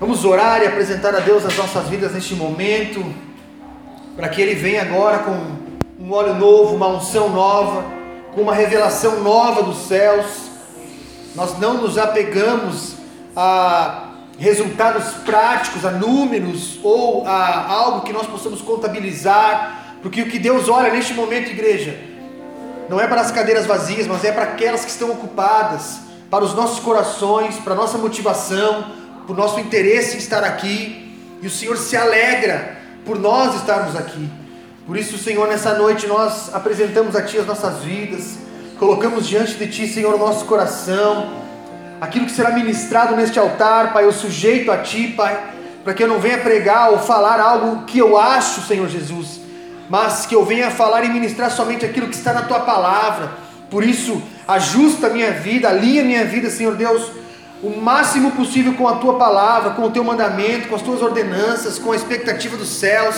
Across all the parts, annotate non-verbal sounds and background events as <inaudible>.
Vamos orar e apresentar a Deus as nossas vidas neste momento, para que Ele venha agora com um óleo novo, uma unção nova, com uma revelação nova dos céus. Nós não nos apegamos a resultados práticos, a números ou a algo que nós possamos contabilizar, porque o que Deus olha neste momento, igreja, não é para as cadeiras vazias, mas é para aquelas que estão ocupadas, para os nossos corações, para a nossa motivação, o nosso interesse em estar aqui, e o Senhor se alegra por nós estarmos aqui. Por isso, Senhor, nessa noite nós apresentamos a Ti as nossas vidas, colocamos diante de Ti, Senhor, o nosso coração, aquilo que será ministrado neste altar, Pai, eu sujeito a Ti, Pai, para que eu não venha pregar ou falar algo que eu acho, Senhor Jesus, mas que eu venha falar e ministrar somente aquilo que está na tua palavra. Por isso, ajusta a minha vida, alinha a minha vida, Senhor Deus, o máximo possível com a tua palavra, com o teu mandamento, com as tuas ordenanças, com a expectativa dos céus.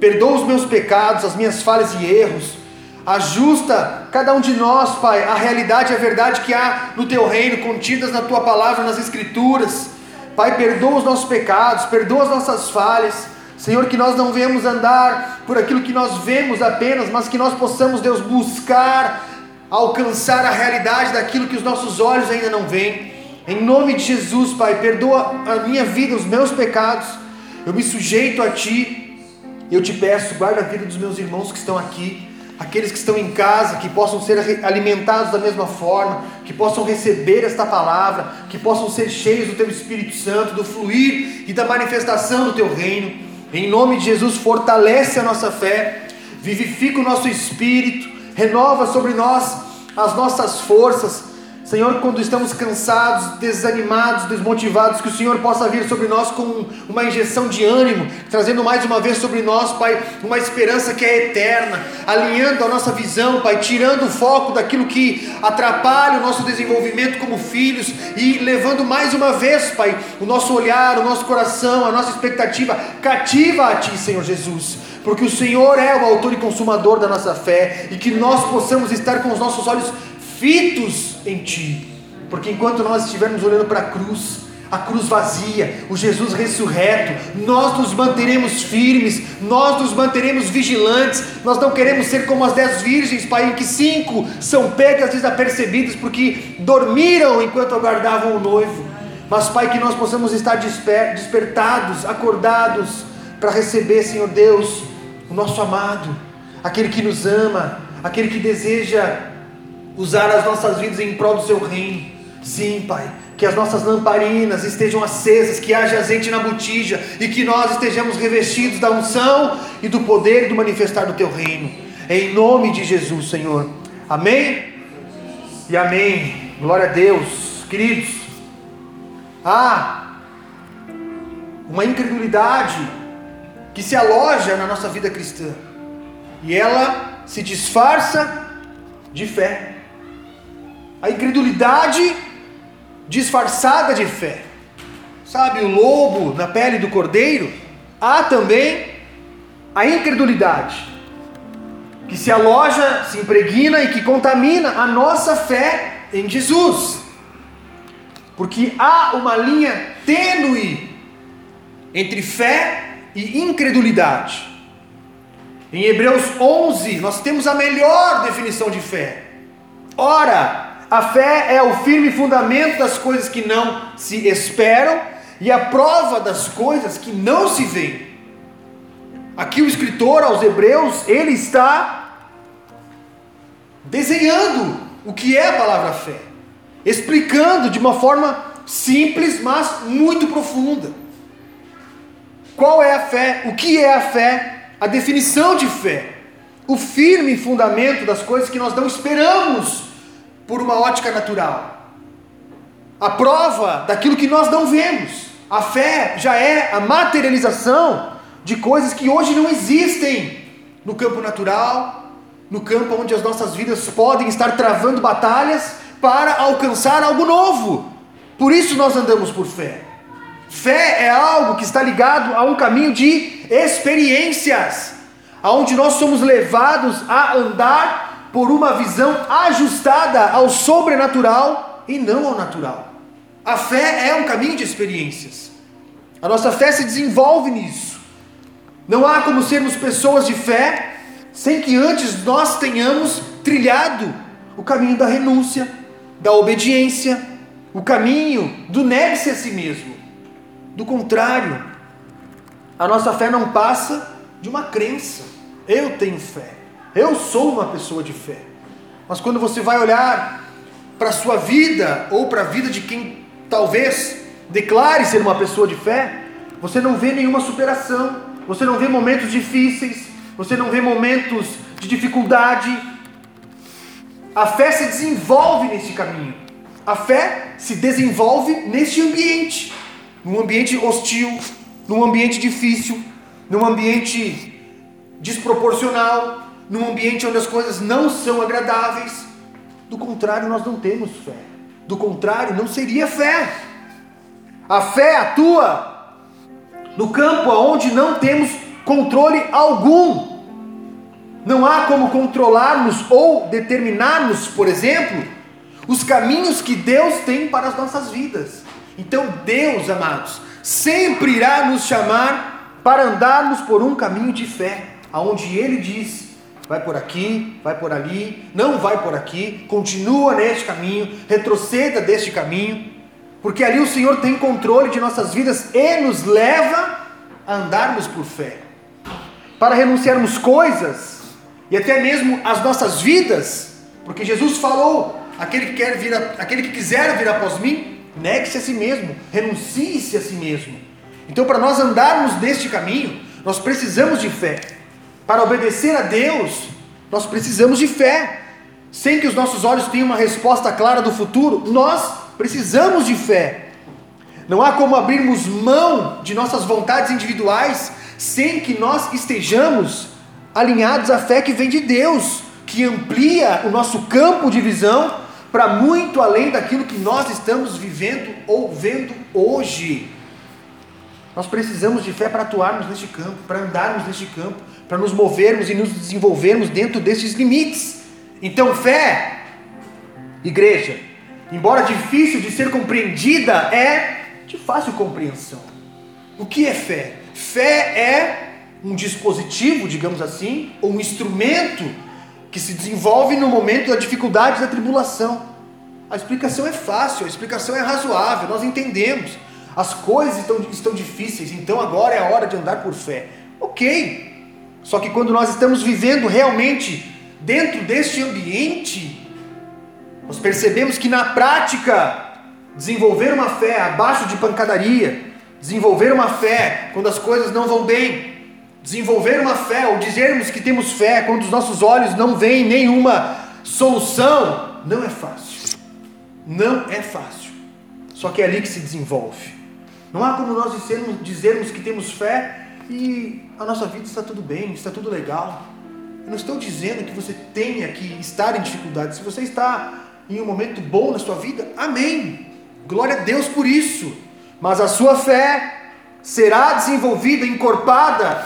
Perdoa os meus pecados, as minhas falhas e erros. Ajusta cada um de nós, Pai, a realidade e a verdade que há no teu reino, contidas na tua palavra, nas escrituras. Pai, perdoa os nossos pecados, perdoa as nossas falhas. Senhor, que nós não venhamos andar por aquilo que nós vemos apenas, mas que nós possamos, Deus, buscar alcançar a realidade daquilo que os nossos olhos ainda não veem. Em nome de Jesus, Pai, perdoa a minha vida, os meus pecados. Eu me sujeito a Ti. Eu te peço, guarda a vida dos meus irmãos que estão aqui, aqueles que estão em casa, que possam ser alimentados da mesma forma, que possam receber esta palavra, que possam ser cheios do Teu Espírito Santo, do fluir e da manifestação do Teu reino. Em nome de Jesus, fortalece a nossa fé, vivifica o nosso espírito, renova sobre nós as nossas forças, Senhor, quando estamos cansados, desanimados, desmotivados, que o Senhor possa vir sobre nós com uma injeção de ânimo, trazendo mais uma vez sobre nós, Pai, uma esperança que é eterna, alinhando a nossa visão, Pai, tirando o foco daquilo que atrapalha o nosso desenvolvimento como filhos e levando mais uma vez, Pai, o nosso olhar, o nosso coração, a nossa expectativa cativa a Ti, Senhor Jesus porque o Senhor é o autor e consumador da nossa fé, e que nós possamos estar com os nossos olhos fitos em Ti, porque enquanto nós estivermos olhando para a cruz, a cruz vazia, o Jesus ressurreto, nós nos manteremos firmes, nós nos manteremos vigilantes, nós não queremos ser como as dez virgens, Pai, em que cinco são pegas desapercebidas porque dormiram enquanto aguardavam o noivo, mas Pai, que nós possamos estar desper despertados, acordados, para receber, Senhor Deus, o nosso amado, aquele que nos ama, aquele que deseja usar as nossas vidas em prol do seu reino. Sim, Pai, que as nossas lamparinas estejam acesas, que haja azeite na botija e que nós estejamos revestidos da unção e do poder do manifestar do teu reino. Em nome de Jesus, Senhor. Amém? E amém. Glória a Deus. Queridos, há uma incredulidade que se aloja na nossa vida cristã e ela se disfarça de fé a incredulidade disfarçada de fé. Sabe, o lobo na pele do cordeiro? Há também a incredulidade, que se aloja, se impregna e que contamina a nossa fé em Jesus. Porque há uma linha tênue entre fé e incredulidade. Em Hebreus 11, nós temos a melhor definição de fé. Ora, a fé é o firme fundamento das coisas que não se esperam e a prova das coisas que não se veem. Aqui o escritor aos Hebreus, ele está desenhando o que é a palavra fé, explicando de uma forma simples, mas muito profunda. Qual é a fé? O que é a fé? A definição de fé. O firme fundamento das coisas que nós não esperamos por uma ótica natural. A prova daquilo que nós não vemos. A fé já é a materialização de coisas que hoje não existem no campo natural, no campo onde as nossas vidas podem estar travando batalhas para alcançar algo novo. Por isso nós andamos por fé. Fé é algo que está ligado a um caminho de experiências, aonde nós somos levados a andar por uma visão ajustada ao sobrenatural e não ao natural. A fé é um caminho de experiências. A nossa fé se desenvolve nisso. Não há como sermos pessoas de fé sem que antes nós tenhamos trilhado o caminho da renúncia, da obediência, o caminho do negue-se a si mesmo. Do contrário, a nossa fé não passa de uma crença. Eu tenho fé. Eu sou uma pessoa de fé. Mas quando você vai olhar para a sua vida ou para a vida de quem talvez declare ser uma pessoa de fé, você não vê nenhuma superação, você não vê momentos difíceis, você não vê momentos de dificuldade. A fé se desenvolve nesse caminho. A fé se desenvolve neste ambiente, num ambiente hostil, num ambiente difícil, num ambiente desproporcional, num ambiente onde as coisas não são agradáveis. Do contrário, nós não temos fé. Do contrário, não seria fé. A fé atua no campo onde não temos controle algum. Não há como controlarmos ou determinarmos, por exemplo, os caminhos que Deus tem para as nossas vidas. Então, Deus, amados, sempre irá nos chamar para andarmos por um caminho de fé, aonde Ele diz: vai por aqui, vai por ali, não vai por aqui, continua neste caminho, retroceda deste caminho, porque ali o Senhor tem controle de nossas vidas e nos leva a andarmos por fé. Para renunciarmos coisas e até mesmo as nossas vidas, porque Jesus falou: aquele que, quer vir aquele que quiser vir após mim, negue-se a si mesmo, renuncie-se a si mesmo. Então, para nós andarmos neste caminho, nós precisamos de fé. Para obedecer a Deus, nós precisamos de fé. Sem que os nossos olhos tenham uma resposta clara do futuro, nós precisamos de fé. Não há como abrirmos mão de nossas vontades individuais sem que nós estejamos alinhados à fé que vem de Deus, que amplia o nosso campo de visão para muito além daquilo que nós estamos vivendo ou vendo hoje. Nós precisamos de fé para atuarmos neste campo, para andarmos neste campo, para nos movermos e nos desenvolvermos dentro desses limites. Então, fé, igreja, embora difícil de ser compreendida, é de fácil compreensão. O que é fé? Fé é um dispositivo, digamos assim, ou um instrumento que se desenvolve no momento da dificuldade, da tribulação. A explicação é fácil, a explicação é razoável, nós entendemos. As coisas estão, estão difíceis, então agora é a hora de andar por fé. Ok, só que quando nós estamos vivendo realmente dentro deste ambiente, nós percebemos que na prática, desenvolver uma fé abaixo de pancadaria, desenvolver uma fé quando as coisas não vão bem, desenvolver uma fé ou dizermos que temos fé quando os nossos olhos não veem nenhuma solução, não é fácil. Não é fácil. Só que é ali que se desenvolve. Não há como nós dizermos, dizermos que temos fé e a nossa vida está tudo bem, está tudo legal. Eu não estou dizendo que você tenha que estar em dificuldade. Se você está em um momento bom na sua vida, amém. Glória a Deus por isso. Mas a sua fé será desenvolvida, encorpada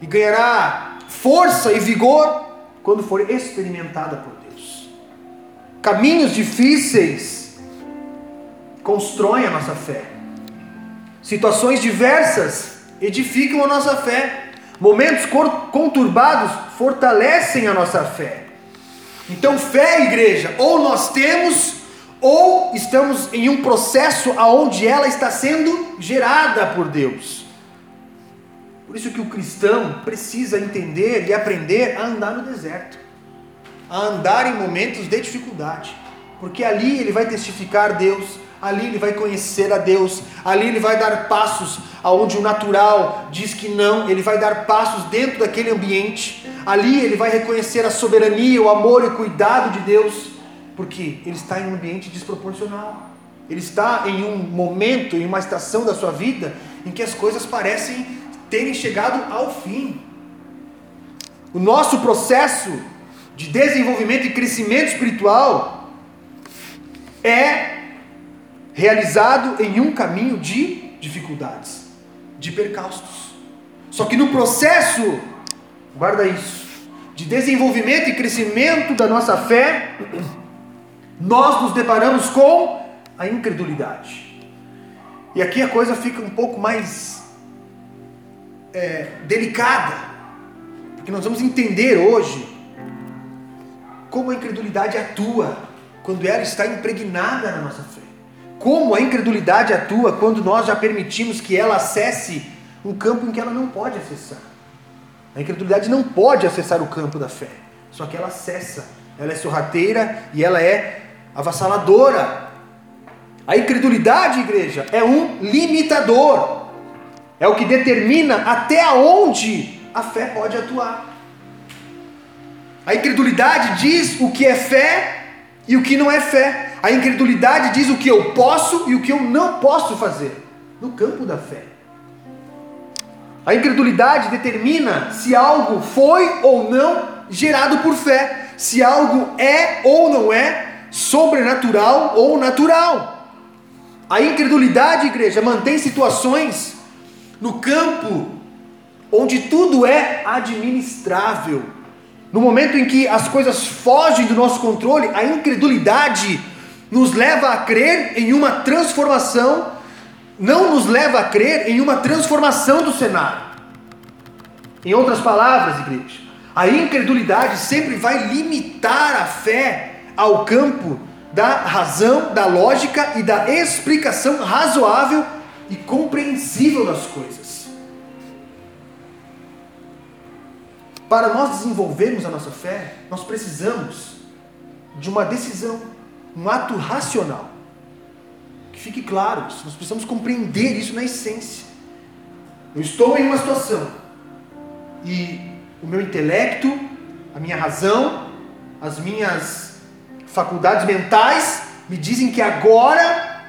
e ganhará força e vigor quando for experimentada por Deus. Caminhos difíceis constroem a nossa fé. Situações diversas edificam a nossa fé. Momentos conturbados fortalecem a nossa fé. Então, fé, igreja, ou nós temos, ou estamos em um processo aonde ela está sendo gerada por Deus. Por isso que o cristão precisa entender e aprender a andar no deserto, a andar em momentos de dificuldade, porque ali ele vai testificar Deus, ali ele vai conhecer a Deus, ali ele vai dar passos aonde o natural diz que não, ele vai dar passos dentro daquele ambiente, ali ele vai reconhecer a soberania, o amor e o cuidado de Deus, porque ele está em um ambiente desproporcional, ele está em um momento, em uma estação da sua vida em que as coisas parecem terem chegado ao fim. O nosso processo de desenvolvimento e crescimento espiritual é realizado em um caminho de dificuldades, de percalços. Só que no processo, guarda isso, de desenvolvimento e crescimento da nossa fé, nós nos deparamos com a incredulidade. E aqui a coisa fica um pouco mais é, delicada, porque nós vamos entender hoje como a incredulidade atua quando ela está impregnada na nossa fé. Como a incredulidade atua quando nós já permitimos que ela acesse um campo em que ela não pode acessar. A incredulidade não pode acessar o campo da fé, só que ela acessa. Ela é sorrateira e ela é avassaladora. A incredulidade, igreja, é um limitador. É o que determina até onde a fé pode atuar. A incredulidade diz o que é fé e o que não é fé. A incredulidade diz o que eu posso e o que eu não posso fazer no campo da fé. A incredulidade determina se algo foi ou não gerado por fé, se algo é ou não é sobrenatural ou natural. A incredulidade, igreja, mantém situações no campo onde tudo é administrável. No momento em que as coisas fogem do nosso controle, a incredulidade nos leva a crer em uma transformação, não nos leva a crer em uma transformação do cenário. Em outras palavras, igreja, a incredulidade sempre vai limitar a fé ao campo da razão, da lógica e da explicação razoável e compreensível das coisas. Para nós desenvolvermos a nossa fé, nós precisamos de uma decisão, um ato racional. Que fique claro nós precisamos compreender isso na essência. Eu estou em uma situação e o meu intelecto, a minha razão, as minhas faculdades mentais me dizem que agora,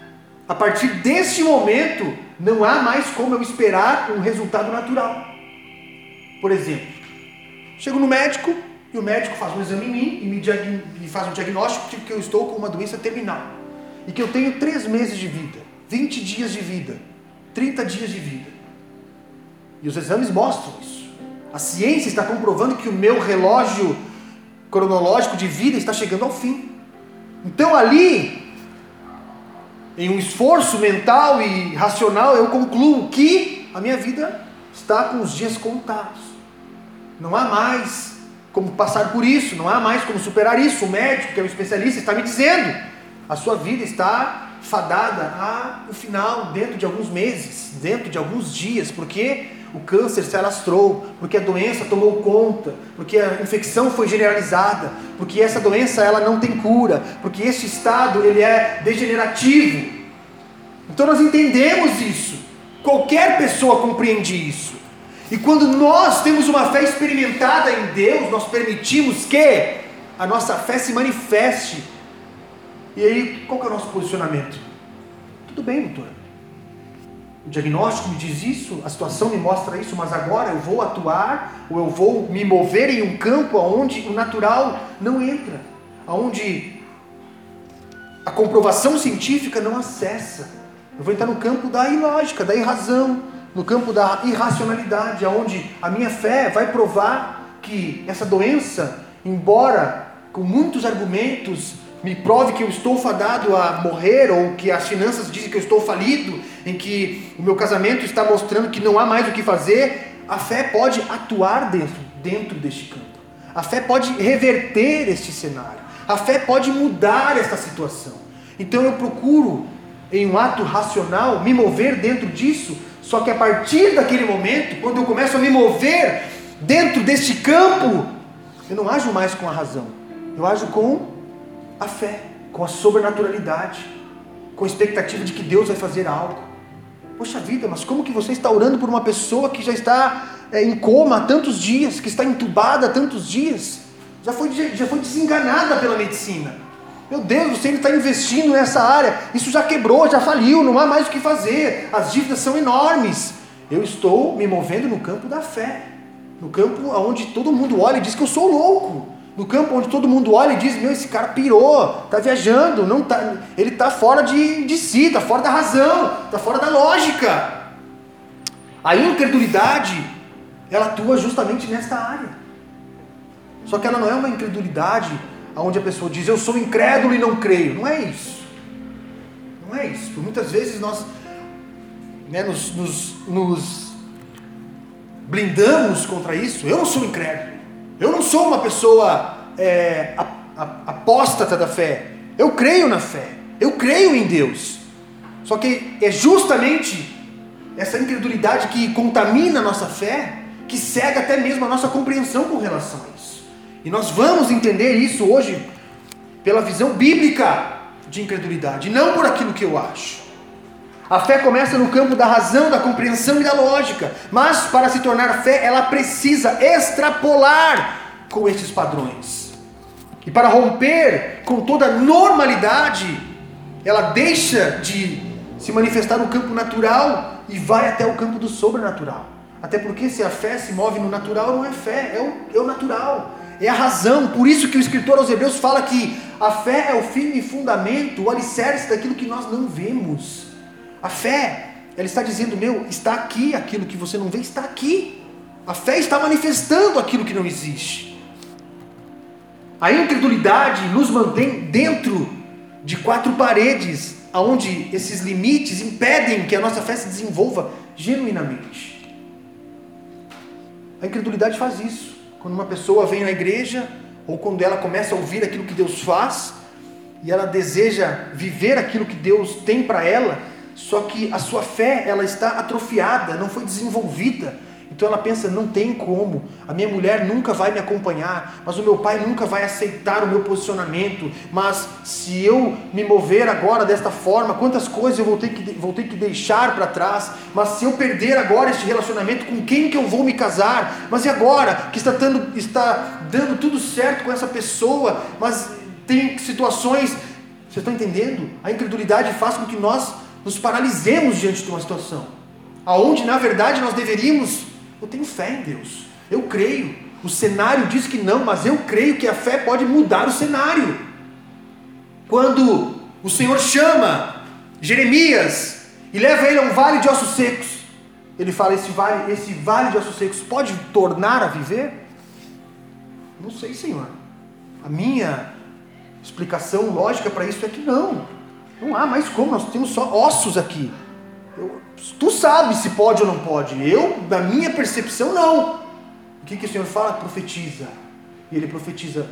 a partir deste momento, não há mais como eu esperar um resultado natural. Por exemplo, chego no médico e o médico faz um exame em mim e me, faz um diagnóstico de que eu estou com uma doença terminal e que eu tenho três meses de vida, 20 dias de vida, 30 dias de vida. E os exames mostram isso. A ciência está comprovando que o meu relógio cronológico de vida está chegando ao fim. Então ali, em um esforço mental e racional, eu concluo que a minha vida está com os dias contados. Não há mais como passar por isso, não há mais como superar isso. O médico, que é um especialista, está me dizendo: a sua vida está fadada ao final, dentro de alguns meses, dentro de alguns dias, porque o câncer se alastrou, porque a doença tomou conta, porque a infecção foi generalizada, porque essa doença ela não tem cura, porque esse estado ele é degenerativo. Então nós entendemos isso. Qualquer pessoa compreende isso. E quando nós temos uma fé experimentada em Deus, nós permitimos que a nossa fé se manifeste. E aí, qual que é o nosso posicionamento? Tudo bem, doutor. O diagnóstico me diz isso, a situação me mostra isso, mas agora eu vou atuar ou eu vou me mover em um campo onde o natural não entra, onde a comprovação científica não acessa. Eu vou entrar no campo da ilógica, da irrazão, no campo da irracionalidade, onde a minha fé vai provar que essa doença, embora com muitos argumentos me prove que eu estou fadado a morrer, ou que as finanças dizem que eu estou falido, em que o meu casamento está mostrando que não há mais o que fazer, a fé pode atuar dentro, dentro deste campo. A fé pode reverter este cenário. A fé pode mudar esta situação. Então eu procuro, em um ato racional, me mover dentro disso, só que a partir daquele momento, quando eu começo a me mover dentro deste campo, eu não ajo mais com a razão, eu ajo com a fé, com a sobrenaturalidade, com a expectativa de que Deus vai fazer algo. Poxa vida, mas como que você está orando por uma pessoa que já está é, em coma há tantos dias, que está entubada há tantos dias, já foi, já foi desenganada pela medicina? Meu Deus, você está investindo nessa área, isso já quebrou, já faliu, não há mais o que fazer, as dívidas são enormes. Eu estou me movendo no campo da fé, no campo onde todo mundo olha e diz que eu sou louco no campo onde todo mundo olha e diz: Meu, esse cara pirou, está viajando, não tá, ele está fora de, de si, está fora da razão, está fora da lógica. A incredulidade, ela atua justamente nesta área. Só que ela não é uma incredulidade onde a pessoa diz: Eu sou incrédulo e não creio. Não é isso. Não é isso. Por muitas vezes nós né, nos, nos, nos blindamos contra isso. Eu não sou incrédulo. Eu não sou uma pessoa é, apóstata da fé. Eu creio na fé. Eu creio em Deus. Só que é justamente essa incredulidade que contamina a nossa fé, que cega até mesmo a nossa compreensão com relação a isso. E nós vamos entender isso hoje pela visão bíblica de incredulidade, não por aquilo que eu acho. A fé começa no campo da razão, da compreensão e da lógica, mas para se tornar fé, ela precisa extrapolar com esses padrões. E para romper com toda normalidade, ela deixa de se manifestar no campo natural e vai até o campo do sobrenatural. Até porque se a fé se move no natural, não é fé, é o, é o natural, é a razão. Por isso que o escritor aos Hebreus fala que a fé é o fim e fundamento, o alicerce daquilo que nós não vemos. A fé, ela está dizendo, meu, está aqui aquilo que você não vê, está aqui. A fé está manifestando aquilo que não existe. A incredulidade nos mantém dentro de quatro paredes, onde esses limites impedem que a nossa fé se desenvolva genuinamente. A incredulidade faz isso. Quando uma pessoa vem na igreja, ou quando ela começa a ouvir aquilo que Deus faz, e ela deseja viver aquilo que Deus tem para ela, só que a sua fé ela está atrofiada, não foi desenvolvida. Então ela pensa, não tem como, a minha mulher nunca vai me acompanhar, mas o meu pai nunca vai aceitar o meu posicionamento, mas se eu me mover agora desta forma, quantas coisas eu vou ter que, vou ter que deixar para trás, mas se eu perder agora este relacionamento, com quem que eu vou me casar? Mas e agora que está dando, está dando tudo certo com essa pessoa, mas tem situações, vocês estão entendendo? A incredulidade faz com que nós nos paralisemos diante de uma situação, aonde na verdade nós deveríamos, eu tenho fé em Deus, eu creio. O cenário diz que não, mas eu creio que a fé pode mudar o cenário. Quando o Senhor chama Jeremias e leva ele a um vale de ossos secos, ele fala: esse vale, esse vale de ossos secos pode tornar a viver? Não sei, Senhor. A minha explicação lógica para isso é que não. Não há mais como, nós temos só ossos aqui. Eu, tu sabe se pode ou não pode. Eu, na minha percepção, não. O que, que o Senhor fala? Profetiza. E ele profetiza: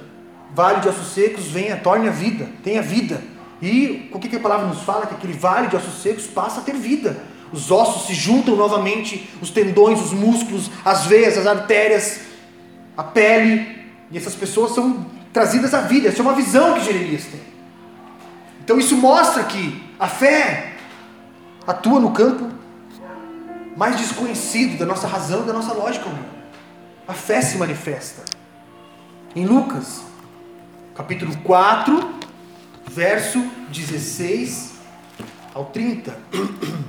vale de ossos secos, venha, torne a vida, tenha vida. E o que, que a palavra nos fala? Que aquele vale de ossos secos passa a ter vida. Os ossos se juntam novamente, os tendões, os músculos, as veias, as artérias, a pele. E essas pessoas são trazidas à vida. Essa é uma visão que Jeremias tem. Então isso mostra que a fé atua no campo mais desconhecido da nossa razão da nossa lógica humana. A fé se manifesta. Em Lucas, capítulo 4, verso 16 ao 30. <coughs>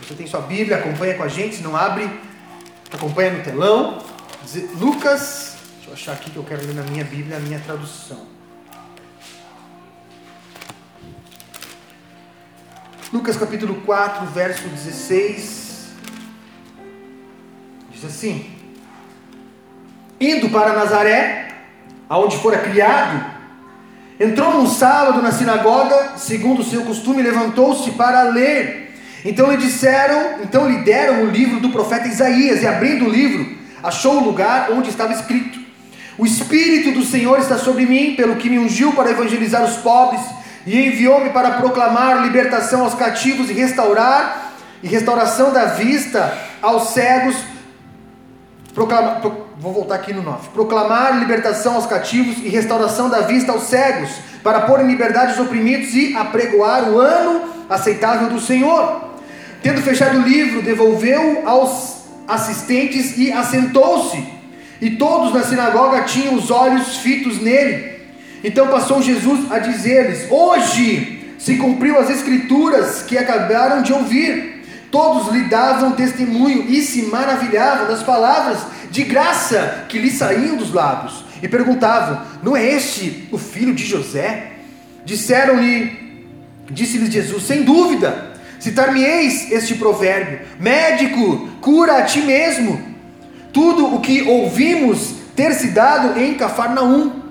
Você tem sua Bíblia, acompanha com a gente, se não abre, acompanha no telão. Lucas Vou achar aqui que eu quero ler na minha Bíblia, na minha tradução. Lucas capítulo 4, verso 16. Diz assim: Indo para Nazaré, aonde fora criado, entrou num sábado na sinagoga, segundo o seu costume, levantou-se para ler. Então lhe disseram, então lhe deram o livro do profeta Isaías, e abrindo o livro, achou o lugar onde estava escrito: o Espírito do Senhor está sobre mim, pelo que me ungiu para evangelizar os pobres e enviou-me para proclamar libertação aos cativos e restaurar e restauração da vista aos cegos. Proclama, pro, vou voltar aqui no 9. Proclamar libertação aos cativos e restauração da vista aos cegos, para pôr em liberdade os oprimidos e apregoar o ano aceitável do Senhor. Tendo fechado o livro, devolveu aos assistentes e assentou-se. E todos na sinagoga tinham os olhos fitos nele. Então passou Jesus a dizer-lhes: Hoje se cumpriu as escrituras que acabaram de ouvir. Todos lhe davam testemunho e se maravilhavam das palavras de graça que lhe saíam dos lábios. E perguntavam: Não é este o filho de José? Disseram-lhe, disse-lhes Jesus: Sem dúvida, citar-me-eis este provérbio: Médico, cura a ti mesmo tudo o que ouvimos ter se dado em Cafarnaum,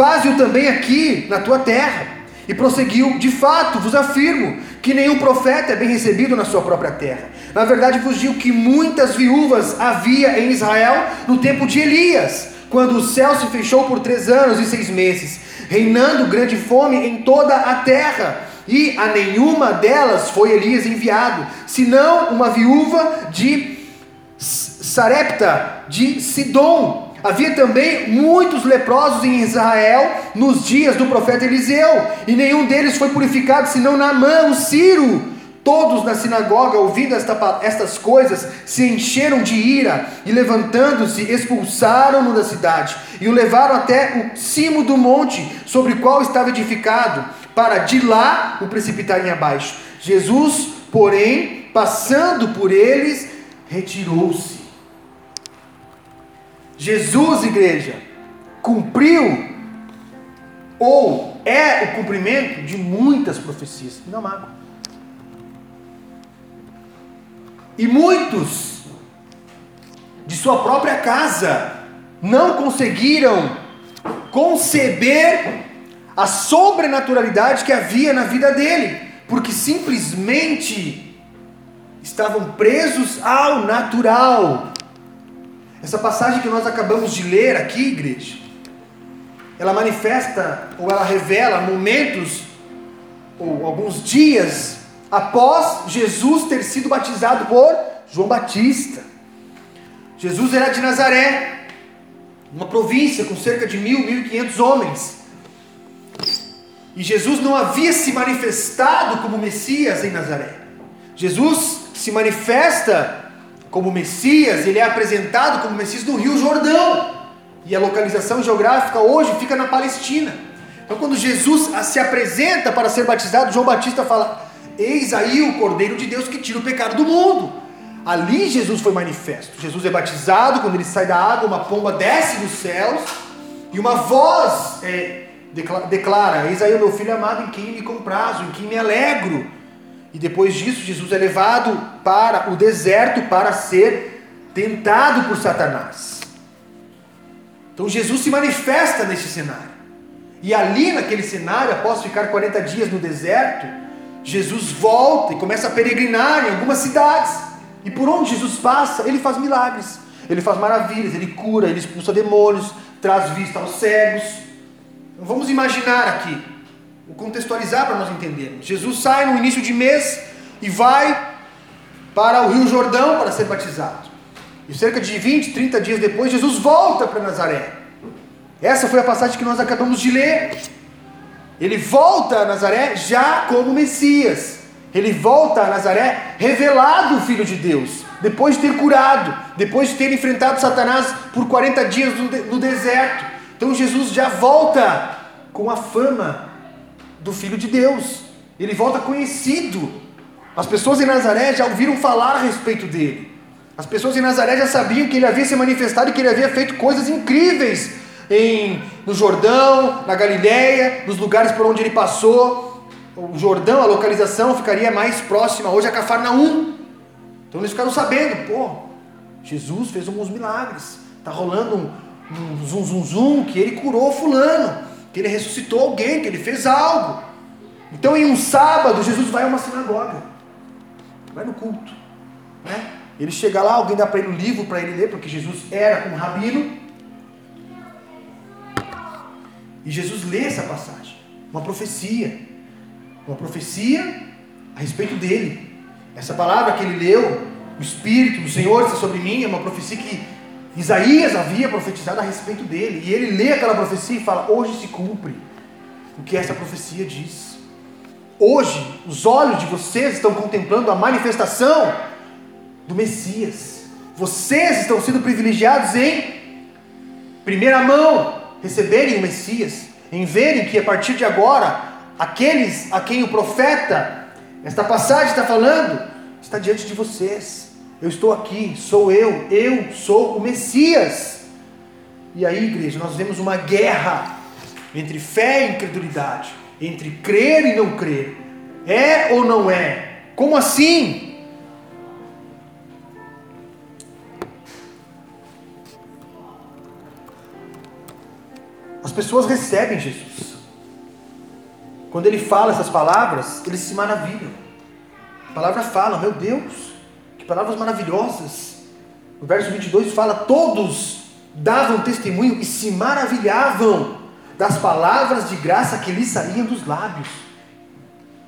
faze-o também aqui na tua terra. E prosseguiu: De fato, vos afirmo que nenhum profeta é bem recebido na sua própria terra. Na verdade, vos digo que muitas viúvas havia em Israel no tempo de Elias, quando o céu se fechou por três anos e seis meses, reinando grande fome em toda a terra. E a nenhuma delas foi Elias enviado, senão uma viúva de Sarepta de Sidom. Havia também muitos leprosos em Israel nos dias do profeta Eliseu, e nenhum deles foi purificado senão Naamã, o Ciro. Todos na sinagoga, ouvindo esta, estas coisas, se encheram de ira e, levantando-se, expulsaram-no da cidade e o levaram até o cimo do monte sobre o qual estava edificado, para de lá o precipitarem abaixo. Jesus, porém, passando por eles, retirou-se. Jesus, igreja, cumpriu ou é o cumprimento de muitas profecias. Não mágoa. E muitos de sua própria casa não conseguiram conceber a sobrenaturalidade que havia na vida dele, porque simplesmente estavam presos ao natural. Essa passagem que nós acabamos de ler aqui, igreja, ela manifesta ou ela revela momentos ou alguns dias após Jesus ter sido batizado por João Batista. Jesus era de Nazaré, uma província com cerca de mil, mil e quinhentos homens. E Jesus não havia se manifestado como Messias em Nazaré. Jesus se manifesta como Messias, ele é apresentado como Messias no Rio Jordão. E a localização geográfica hoje fica na Palestina. Então, quando Jesus se apresenta para ser batizado, João Batista fala: Eis aí o Cordeiro de Deus que tira o pecado do mundo. Ali Jesus foi manifesto. Jesus é batizado, quando ele sai da água, uma pomba desce dos céus e uma voz é, declara: Eis aí o meu filho amado em quem me comprazo, em quem me alegro. E depois disso, Jesus é levado para o deserto para ser tentado por Satanás. Então Jesus se manifesta nesse cenário. E ali naquele cenário, após ficar 40 dias no deserto, Jesus volta e começa a peregrinar em algumas cidades. E por onde Jesus passa, ele faz milagres, ele faz maravilhas, ele cura, ele expulsa demônios, traz vista aos cegos. Então, vamos imaginar aqui Vou contextualizar para nós entendermos. Jesus sai no início de mês e vai para o Rio Jordão para ser batizado. E cerca de 20, 30 dias depois, Jesus volta para Nazaré. Essa foi a passagem que nós acabamos de ler. Ele volta a Nazaré já como Messias. Ele volta a Nazaré revelado o Filho de Deus, depois de ter curado, depois de ter enfrentado Satanás por 40 dias no deserto. Então Jesus já volta com a fama do Filho de Deus. Ele volta conhecido. As pessoas em Nazaré já ouviram falar a respeito dele. As pessoas em Nazaré já sabiam que ele havia se manifestado e que ele havia feito coisas incríveis em, no Jordão, na Galiléia, nos lugares por onde ele passou. O Jordão, a localização ficaria mais próxima hoje a Cafarnaum. Então eles ficaram sabendo, pô, Jesus fez alguns milagres. Está rolando um, um zum zum zum que ele curou fulano que ele ressuscitou alguém, que ele fez algo. Então, em um sábado, Jesus vai a uma sinagoga, vai no culto. Né? Ele chega lá, alguém dá para ele um livro para ele ler, porque Jesus era um rabino. E Jesus lê essa passagem, uma profecia, uma profecia a respeito dele. Essa palavra que ele leu, o Espírito do Senhor está sobre mim, é uma profecia que Isaías havia profetizado a respeito dele, e ele lê aquela profecia e fala: Hoje se cumpre o que essa profecia diz. Hoje, os olhos de vocês estão contemplando a manifestação do Messias. Vocês estão sendo privilegiados em primeira mão receberem o Messias, em verem que a partir de agora, aqueles a quem o profeta, esta passagem está falando, está diante de vocês. Eu estou aqui, sou eu, eu sou o Messias. E aí, igreja, nós vemos uma guerra entre fé e incredulidade, entre crer e não crer. É ou não é? Como assim? As pessoas recebem Jesus. quando ele fala essas palavras, eles se maravilham. A palavra fala, meu Deus, palavras maravilhosas. O verso 22 fala: Todos davam testemunho e se maravilhavam das palavras de graça que lhes saíam dos lábios.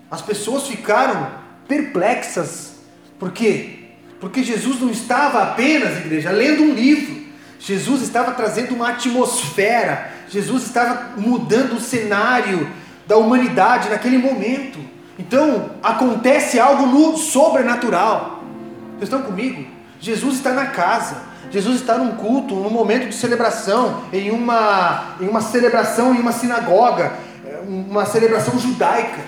As pessoas ficaram perplexas. Por quê? Porque Jesus não estava apenas, igreja, lendo um livro. Jesus estava trazendo uma atmosfera. Jesus estava mudando o cenário da humanidade naquele momento. Então, acontece algo no sobrenatural. Vocês estão comigo? Jesus está na casa. Jesus está num culto, num momento de celebração, em uma, em uma celebração em uma sinagoga, é, uma celebração judaica.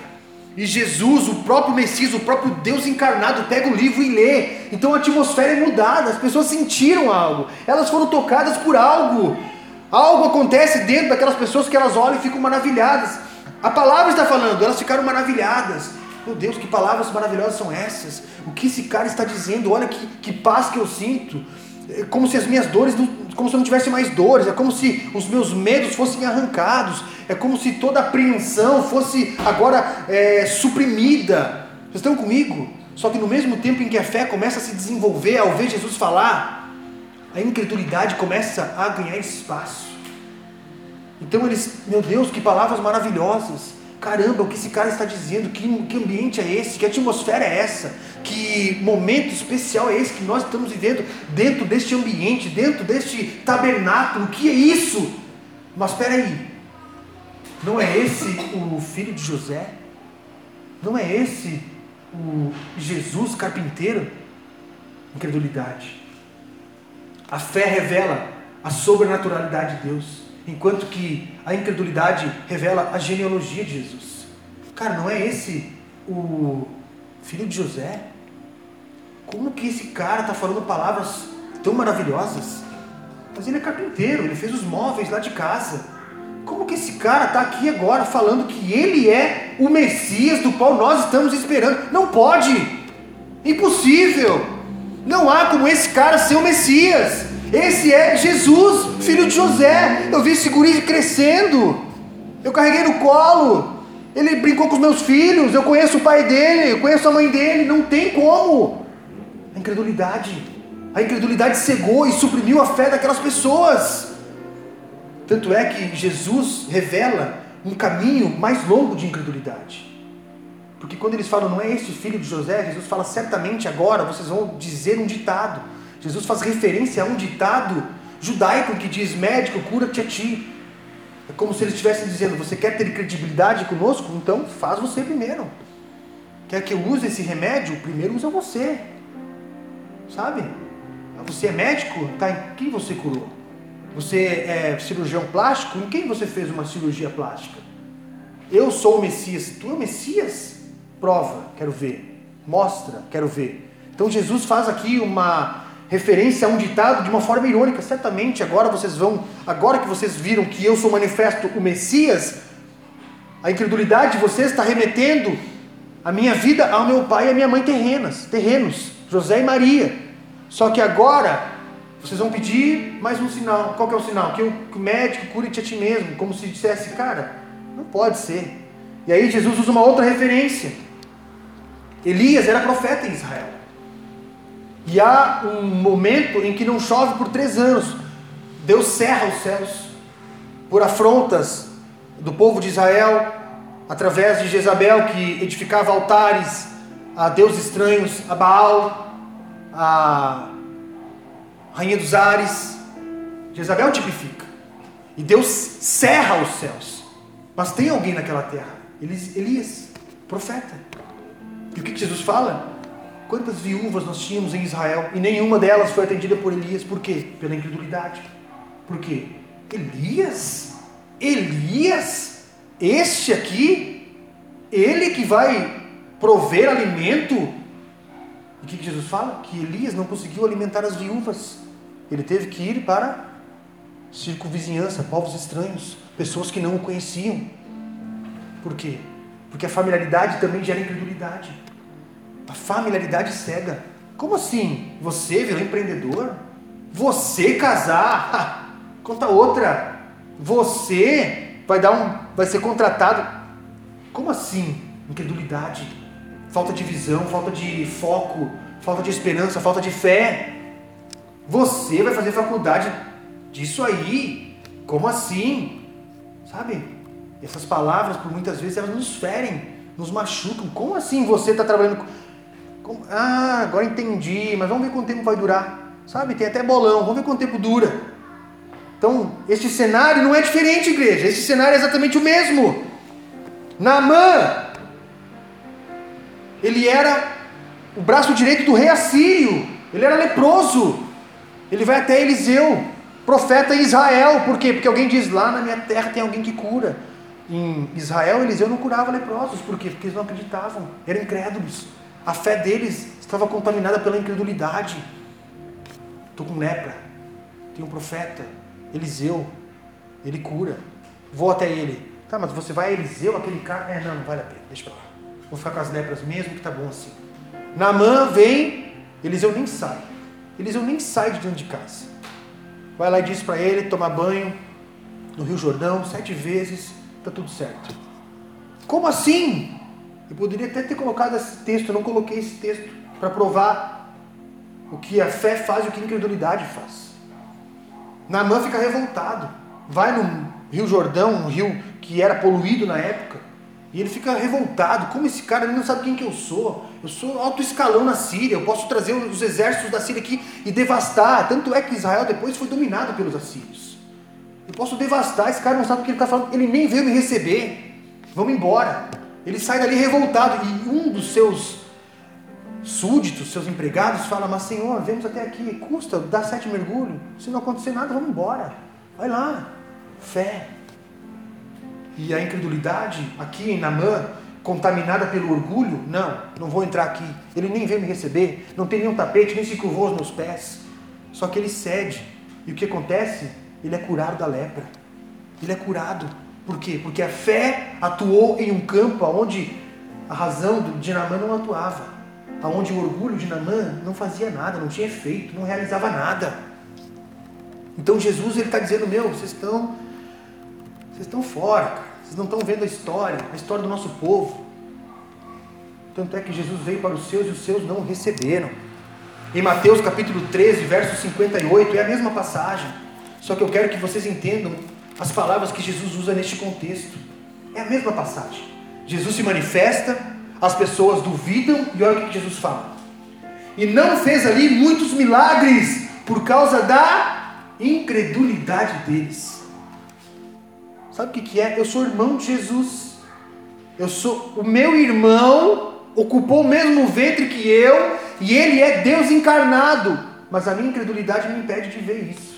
E Jesus, o próprio Messias, o próprio Deus encarnado, pega o livro e lê. Então a atmosfera é mudada, as pessoas sentiram algo, elas foram tocadas por algo. Algo acontece dentro daquelas pessoas que elas olham e ficam maravilhadas. A palavra está falando, elas ficaram maravilhadas. Meu Deus, que palavras maravilhosas são essas? O que esse cara está dizendo? Olha que, que paz que eu sinto. É como se as minhas dores, como se eu não tivesse mais dores, é como se os meus medos fossem arrancados, é como se toda apreensão fosse agora é, suprimida. Vocês estão comigo? Só que no mesmo tempo em que a fé começa a se desenvolver, ao ver Jesus falar, a incredulidade começa a ganhar espaço. Então eles, meu Deus, que palavras maravilhosas. Caramba, o que esse cara está dizendo? Que, que ambiente é esse? Que atmosfera é essa? Que momento especial é esse que nós estamos vivendo dentro deste ambiente, dentro deste tabernáculo? O que é isso? Mas espera aí, não é esse o filho de José? Não é esse o Jesus carpinteiro? Incredulidade. A fé revela a sobrenaturalidade de Deus. Enquanto que a incredulidade revela a genealogia de Jesus. Cara, não é esse o filho de José? Como que esse cara está falando palavras tão maravilhosas? Mas ele é carpinteiro, ele fez os móveis lá de casa. Como que esse cara está aqui agora falando que ele é o Messias do qual nós estamos esperando? Não pode! Impossível! Não há como esse cara ser o Messias. Esse é Jesus, filho de José. Eu vi esse guri crescendo. Eu carreguei no colo. Ele brincou com os meus filhos. Eu conheço o pai dele, eu conheço a mãe dele. Não tem como. A incredulidade. A incredulidade cegou e suprimiu a fé daquelas pessoas. Tanto é que Jesus revela um caminho mais longo de incredulidade. Porque quando eles falam, não é este filho de José, Jesus fala, certamente agora vocês vão dizer um ditado. Jesus faz referência a um ditado judaico que diz: médico, cura-te a ti. É como se eles estivessem dizendo: você quer ter credibilidade conosco? Então faz você primeiro. Quer que eu use esse remédio? Primeiro usa você. Sabe? Você é médico? Tá, em quem você curou? Você é cirurgião plástico? Em quem você fez uma cirurgia plástica? Eu sou o Messias. Tu é o Messias? Prova, quero ver. Mostra, quero ver. Então Jesus faz aqui uma referência a um ditado de uma forma irônica. Certamente agora vocês vão, agora que vocês viram que eu sou manifesto o Messias, a incredulidade de vocês está remetendo a minha vida ao meu pai e à minha mãe terrenas, terrenos, José e Maria. Só que agora vocês vão pedir mais um sinal. Qual que é o sinal? Que o, que o médico cure-te a ti mesmo, como se dissesse, cara, não pode ser. E aí Jesus usa uma outra referência. Elias era profeta em Israel. E há um momento em que não chove por três anos. Deus cerra os céus por afrontas do povo de Israel, através de Jezabel, que edificava altares a deuses estranhos, a Baal, a rainha dos ares. Jezabel tipifica. E Deus cerra os céus. Mas tem alguém naquela terra, Elias, profeta. E o que Jesus fala? Quantas viúvas nós tínhamos em Israel e nenhuma delas foi atendida por Elias, por quê? Pela incredulidade. Por quê? Elias? Elias? Este aqui? Ele que vai prover alimento? E o que Jesus fala? Que Elias não conseguiu alimentar as viúvas. Ele teve que ir para circunvizinhança, povos estranhos, pessoas que não o conheciam. Por quê? Porque a familiaridade também gera incredulidade. A familiaridade cega. Como assim? Você virou empreendedor? Você casar? Conta outra. Você vai dar um, vai ser contratado. Como assim? Incredulidade, falta de visão, falta de foco, falta de esperança, falta de fé. Você vai fazer faculdade disso aí? Como assim? Sabe? Essas palavras, por muitas vezes, elas nos ferem, nos machucam. Como assim você está trabalhando. Como... Ah, agora entendi, mas vamos ver quanto tempo vai durar. Sabe? Tem até bolão, vamos ver quanto tempo dura. Então, este cenário não é diferente, igreja. Este cenário é exatamente o mesmo. Naamã, ele era o braço direito do rei assírio. Ele era leproso. Ele vai até Eliseu, profeta em Israel. Por quê? Porque alguém diz: lá na minha terra tem alguém que cura. Em Israel, Eliseu não curava leprosos. Por quê? Porque eles não acreditavam, eram incrédulos. A fé deles estava contaminada pela incredulidade. Estou com lepra. Tem um profeta. Eliseu, ele cura. Vou até ele. Tá, mas você vai a Eliseu, aquele cara. É, não, não vale a pena, deixa pra lá. Vou ficar com as lepras mesmo, que tá bom assim. Namã vem, Eliseu nem sai. Eliseu nem sai de dentro de casa. Vai lá e diz para ele tomar banho no Rio Jordão sete vezes, tá tudo certo. Como assim? Eu poderia até ter colocado esse texto, eu não coloquei esse texto para provar o que a fé faz e o que a incredulidade faz. Naamã fica revoltado. Vai no Rio Jordão, um rio que era poluído na época, e ele fica revoltado. Como esse cara ele não sabe quem que eu sou? Eu sou alto escalão na Síria, eu posso trazer os exércitos da Síria aqui e devastar. Tanto é que Israel depois foi dominado pelos assírios. Eu posso devastar, esse cara não sabe o que ele está falando, ele nem veio me receber. Vamos embora. Ele sai dali revoltado e um dos seus súditos, seus empregados, falam, mas Senhor, vemos até aqui, custa dar sete mergulhos, se não acontecer nada, vamos embora. Vai lá. Fé. E a incredulidade, aqui em Namã, contaminada pelo orgulho, não, não vou entrar aqui. Ele nem veio me receber, não tem nenhum tapete, nem se curvou os meus pés. Só que ele cede. E o que acontece? Ele é curado da lepra. Ele é curado. Por quê? Porque a fé atuou em um campo onde a razão de Namã não atuava aonde o orgulho de Namã não fazia nada, não tinha efeito, não realizava nada. Então Jesus ele está dizendo, meu, vocês estão, vocês estão fora, cara. vocês não estão vendo a história, a história do nosso povo. Tanto é que Jesus veio para os seus e os seus não o receberam. Em Mateus capítulo 13, verso 58, é a mesma passagem. Só que eu quero que vocês entendam as palavras que Jesus usa neste contexto. É a mesma passagem. Jesus se manifesta, as pessoas duvidam e olha o que Jesus fala. E não fez ali muitos milagres por causa da incredulidade deles. Sabe o que, é? Eu sou irmão de Jesus. Eu sou o meu irmão ocupou o mesmo ventre que eu e ele é Deus encarnado. Mas a minha incredulidade me impede de ver isso.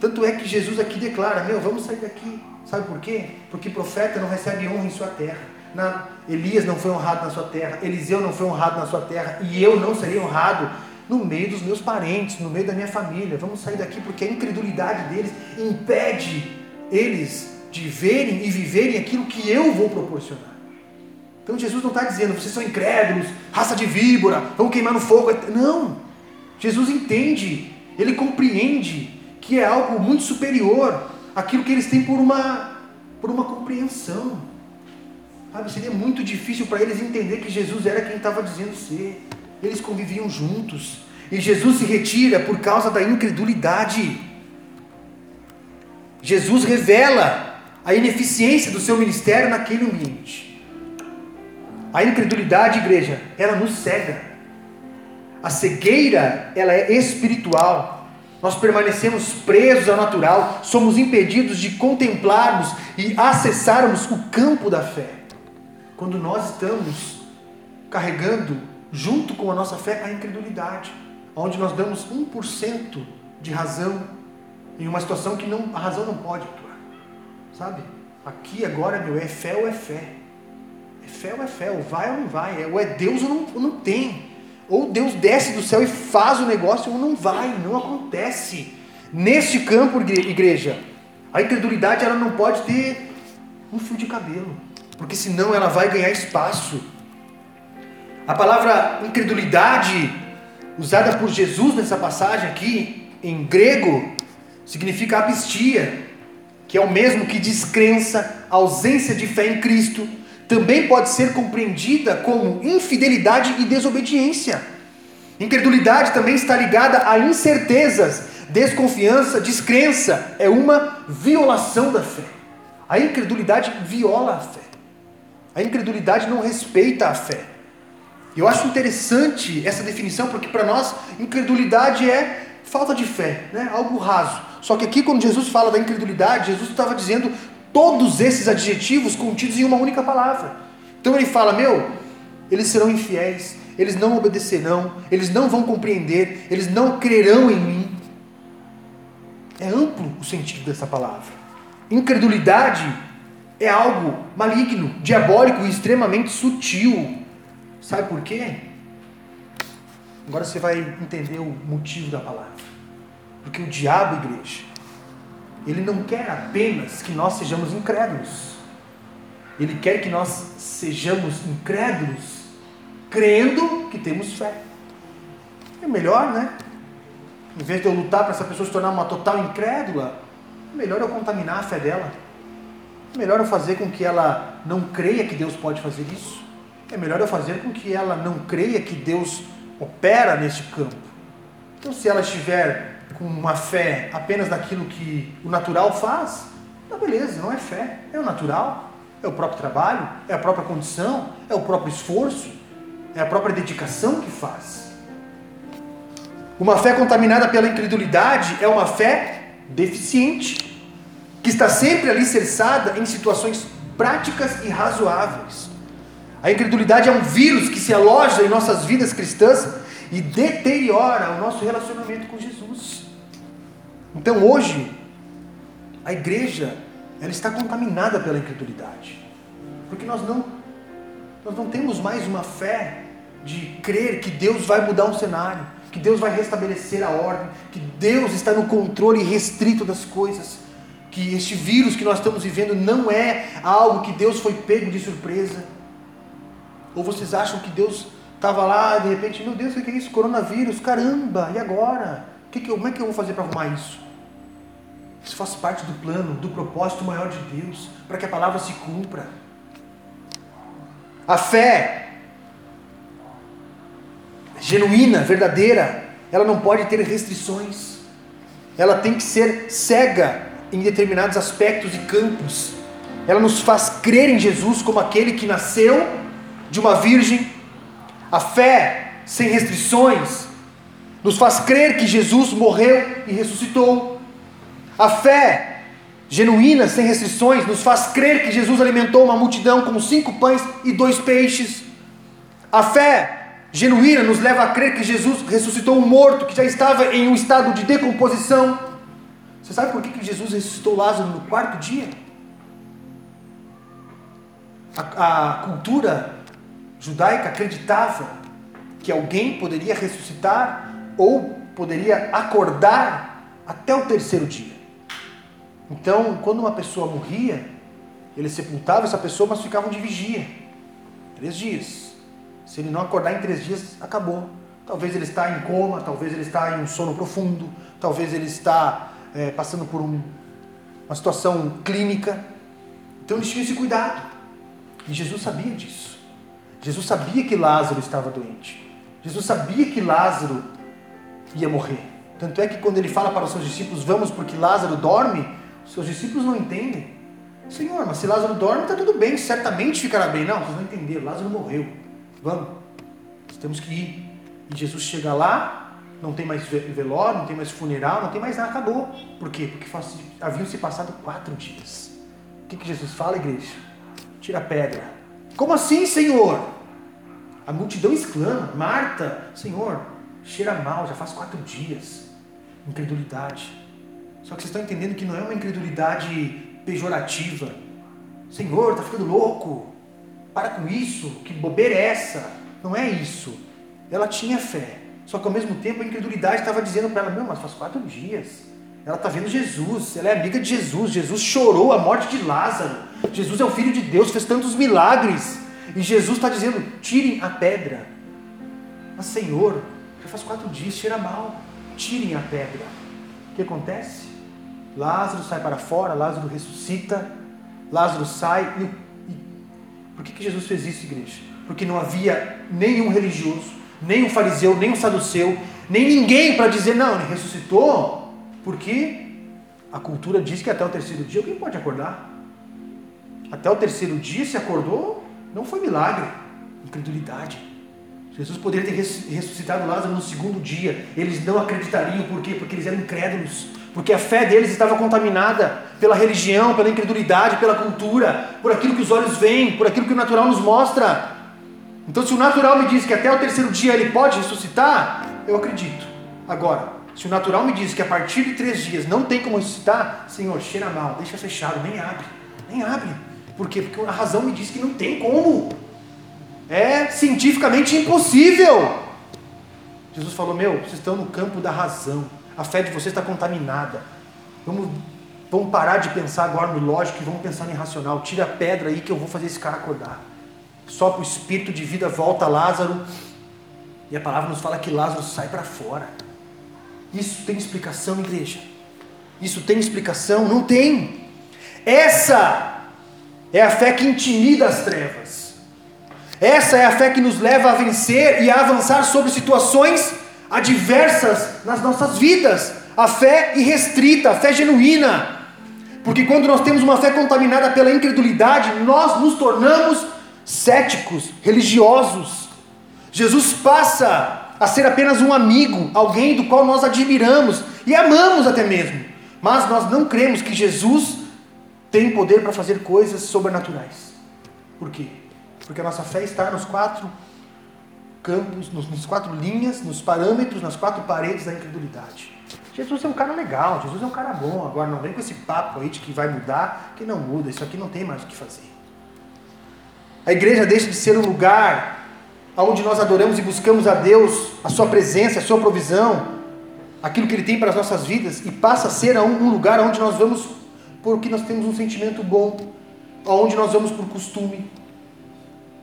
Tanto é que Jesus aqui declara: Meu, vamos sair daqui. Sabe por quê? Porque profeta não recebe honra em sua terra na, Elias não foi honrado na sua terra, Eliseu não foi honrado na sua terra, e eu não serei honrado no meio dos meus parentes, no meio da minha família. Vamos sair daqui porque a incredulidade deles impede eles de verem e viverem aquilo que eu vou proporcionar. Então Jesus não está dizendo, vocês são incrédulos, raça de víbora, vão queimar no fogo. Não! Jesus entende, ele compreende que é algo muito superior àquilo que eles têm por uma, por uma compreensão. Sabe, seria muito difícil para eles entender que Jesus era quem estava dizendo ser. Eles conviviam juntos. E Jesus se retira por causa da incredulidade. Jesus revela a ineficiência do seu ministério naquele ambiente. A incredulidade, igreja, ela nos cega. A cegueira, ela é espiritual. Nós permanecemos presos ao natural, somos impedidos de contemplarmos e acessarmos o campo da fé quando nós estamos carregando, junto com a nossa fé, a incredulidade, onde nós damos 1% de razão em uma situação que não, a razão não pode atuar. Sabe? Aqui agora, meu, é fé ou é fé. É fé ou é fé, ou vai ou não vai, é, ou é Deus ou não, ou não tem. Ou Deus desce do céu e faz o negócio ou não vai, não acontece. Neste campo, igreja, a incredulidade ela não pode ter um fio de cabelo porque senão ela vai ganhar espaço. A palavra incredulidade, usada por Jesus nessa passagem aqui, em grego, significa apistia, que é o mesmo que descrença, ausência de fé em Cristo, também pode ser compreendida como infidelidade e desobediência. Incredulidade também está ligada a incertezas, desconfiança, descrença, é uma violação da fé. A incredulidade viola a fé. A incredulidade não respeita a fé. Eu acho interessante essa definição porque para nós incredulidade é falta de fé, né? algo raso. Só que aqui, quando Jesus fala da incredulidade, Jesus estava dizendo todos esses adjetivos contidos em uma única palavra. Então ele fala: Meu, eles serão infiéis, eles não obedecerão, eles não vão compreender, eles não crerão em mim. É amplo o sentido dessa palavra. Incredulidade é algo maligno, diabólico e extremamente sutil. Sabe por quê? Agora você vai entender o motivo da palavra. Porque o diabo, igreja, ele não quer apenas que nós sejamos incrédulos. Ele quer que nós sejamos incrédulos, crendo que temos fé. É melhor, né? Em vez de eu lutar para essa pessoa se tornar uma total incrédula, é melhor eu contaminar a fé dela. É melhor eu fazer com que ela não creia que Deus pode fazer isso. É melhor eu fazer com que ela não creia que Deus opera neste campo. Então, se ela estiver com uma fé apenas naquilo que o natural faz, tá beleza, não é fé, é o natural, é o próprio trabalho, é a própria condição, é o próprio esforço, é a própria dedicação que faz. Uma fé contaminada pela incredulidade é uma fé deficiente, que está sempre alicerçada em situações práticas e razoáveis. A incredulidade é um vírus que se aloja em nossas vidas cristãs e deteriora o nosso relacionamento com Jesus. Então hoje, a igreja ela está contaminada pela incredulidade. Porque nós não, nós não temos mais uma fé de crer que Deus vai mudar um cenário, que Deus vai restabelecer a ordem, que Deus está no controle restrito das coisas, que este vírus que nós estamos vivendo não é algo que Deus foi pego de surpresa. Ou vocês acham que Deus estava lá de repente, meu Deus, o que é isso? Coronavírus, caramba, e agora? Que que como é que eu vou fazer para arrumar isso? Isso faz parte do plano, do propósito maior de Deus, para que a palavra se cumpra. A fé genuína, verdadeira, ela não pode ter restrições. Ela tem que ser cega em determinados aspectos e campos. Ela nos faz crer em Jesus como aquele que nasceu de uma virgem. A fé sem restrições nos faz crer que Jesus morreu e ressuscitou. A fé genuína, sem restrições, nos faz crer que Jesus alimentou uma multidão com cinco pães e dois peixes. A fé genuína nos leva a crer que Jesus ressuscitou um morto que já estava em um estado de decomposição. Você sabe por que Jesus ressuscitou Lázaro no quarto dia? A, a cultura judaica acreditava que alguém poderia ressuscitar ou poderia acordar até o terceiro dia. Então, quando uma pessoa morria, ele sepultava essa pessoa, mas ficavam de vigia. Três dias. Se ele não acordar em três dias, acabou. Talvez ele está em coma, talvez ele está em um sono profundo, talvez ele está é, passando por um, uma situação clínica. Então eles tinham esse cuidado. E Jesus sabia disso. Jesus sabia que Lázaro estava doente. Jesus sabia que Lázaro ia morrer. Tanto é que quando ele fala para os seus discípulos, vamos porque Lázaro dorme, seus discípulos não entendem. Senhor, mas se Lázaro dorme, está tudo bem, certamente ficará bem. Não, vocês não entenderam, Lázaro morreu. Vamos, nós temos que ir. E Jesus chega lá, não tem mais velório, não tem mais funeral, não tem mais nada, acabou. Por quê? Porque haviam se passado quatro dias. O que, que Jesus fala, igreja? Tira a pedra. Como assim, Senhor? A multidão exclama: Marta, Senhor, cheira mal, já faz quatro dias. Incredulidade. Só que vocês estão entendendo que não é uma incredulidade pejorativa. Senhor, está ficando louco. Para com isso. Que bobeira é essa? Não é isso. Ela tinha fé. Só que ao mesmo tempo a incredulidade estava dizendo para ela: Não, mas faz quatro dias. Ela está vendo Jesus. Ela é amiga de Jesus. Jesus chorou a morte de Lázaro. Jesus é o Filho de Deus, fez tantos milagres. E Jesus está dizendo: Tirem a pedra. Mas Senhor, já faz quatro dias, cheira mal. Tirem a pedra. O que acontece? Lázaro sai para fora, Lázaro ressuscita, Lázaro sai e, e por que, que Jesus fez isso, igreja? Porque não havia nenhum religioso, nem um fariseu, nem um saduceu, nem ninguém para dizer, não, ele ressuscitou, porque a cultura diz que até o terceiro dia alguém pode acordar. Até o terceiro dia se acordou, não foi milagre, incredulidade. Jesus poderia ter ressuscitado Lázaro no segundo dia. Eles não acreditariam, por quê? Porque eles eram incrédulos. Porque a fé deles estava contaminada pela religião, pela incredulidade, pela cultura, por aquilo que os olhos veem, por aquilo que o natural nos mostra. Então, se o natural me diz que até o terceiro dia ele pode ressuscitar, eu acredito. Agora, se o natural me diz que a partir de três dias não tem como ressuscitar, Senhor, cheira mal, deixa fechado, nem abre, nem abre. Por quê? Porque a razão me diz que não tem como. É cientificamente impossível. Jesus falou: Meu, vocês estão no campo da razão. A fé de vocês está contaminada. Vamos, vamos parar de pensar agora no lógico e vamos pensar no irracional. Tira a pedra aí que eu vou fazer esse cara acordar. Só para o espírito de vida volta Lázaro. E a palavra nos fala que Lázaro sai para fora. Isso tem explicação, igreja? Isso tem explicação? Não tem. Essa é a fé que intimida as trevas. Essa é a fé que nos leva a vencer e a avançar sobre situações adversas nas nossas vidas. A fé irrestrita, a fé genuína. Porque quando nós temos uma fé contaminada pela incredulidade, nós nos tornamos céticos, religiosos. Jesus passa a ser apenas um amigo, alguém do qual nós admiramos e amamos até mesmo. Mas nós não cremos que Jesus tem poder para fazer coisas sobrenaturais. Por quê? Porque a nossa fé está nos quatro campos, nos, nas quatro linhas, nos parâmetros, nas quatro paredes da incredulidade. Jesus é um cara legal, Jesus é um cara bom. Agora não vem com esse papo aí de que vai mudar, que não muda. Isso aqui não tem mais o que fazer. A igreja deixa de ser um lugar onde nós adoramos e buscamos a Deus, a Sua presença, a Sua provisão, aquilo que Ele tem para as nossas vidas, e passa a ser um lugar onde nós vamos porque nós temos um sentimento bom, onde nós vamos por costume.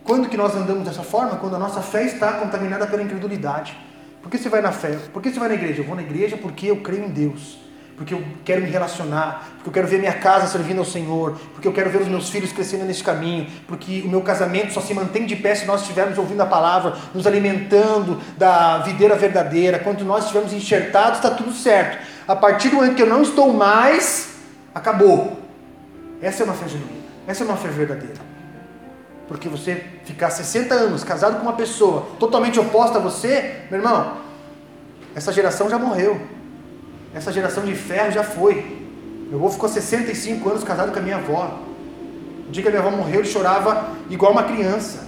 Quando que nós andamos dessa forma? Quando a nossa fé está contaminada pela incredulidade. Por que você vai na fé? Por que você vai na igreja? Eu vou na igreja porque eu creio em Deus porque eu quero me relacionar, porque eu quero ver minha casa servindo ao Senhor, porque eu quero ver os meus filhos crescendo nesse caminho, porque o meu casamento só se mantém de pé se nós estivermos ouvindo a palavra, nos alimentando da videira verdadeira, quando nós estivermos enxertados, está tudo certo. A partir do momento que eu não estou mais, acabou. Essa é uma fé genuína, essa é uma fé verdadeira. Porque você ficar 60 anos casado com uma pessoa totalmente oposta a você, meu irmão, essa geração já morreu. Essa geração de ferro já foi. Meu avô ficou 65 anos casado com a minha avó. O dia que a minha avó morreu, ele chorava igual uma criança.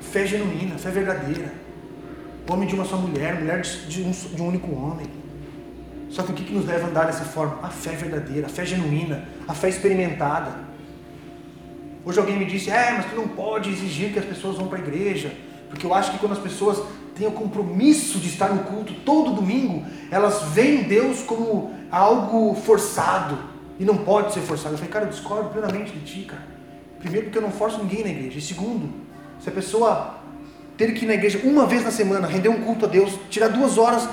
Fé genuína, fé verdadeira. Homem de uma só mulher, mulher de um, de um único homem. Só que o que, nos leva a andar dessa forma? A fé verdadeira, a fé genuína, a fé experimentada. Hoje alguém me disse, é, mas tu não pode exigir que as pessoas vão para a igreja, porque eu acho que quando as pessoas têm o compromisso de estar no culto todo domingo, elas veem Deus como algo forçado. E não pode ser forçado. Eu falei, cara, eu discordo plenamente de ti, cara. Primeiro, porque eu não forço ninguém na igreja. E segundo, se a pessoa ter que ir na igreja uma vez na semana, render um culto a Deus, tirar duas horas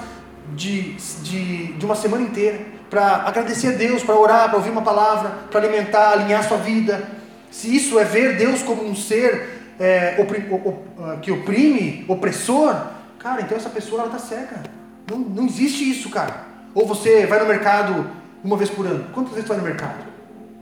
de, de, de uma semana inteira para agradecer a Deus, para orar, para ouvir uma palavra, para alimentar, alinhar sua vida. Se isso é ver Deus como um ser é, oprim, ah, que oprime, opressor, cara, então essa pessoa ela está cega. Não, não existe isso, cara. Ou você vai no mercado uma vez por ano. Quantas vezes tu vai no mercado?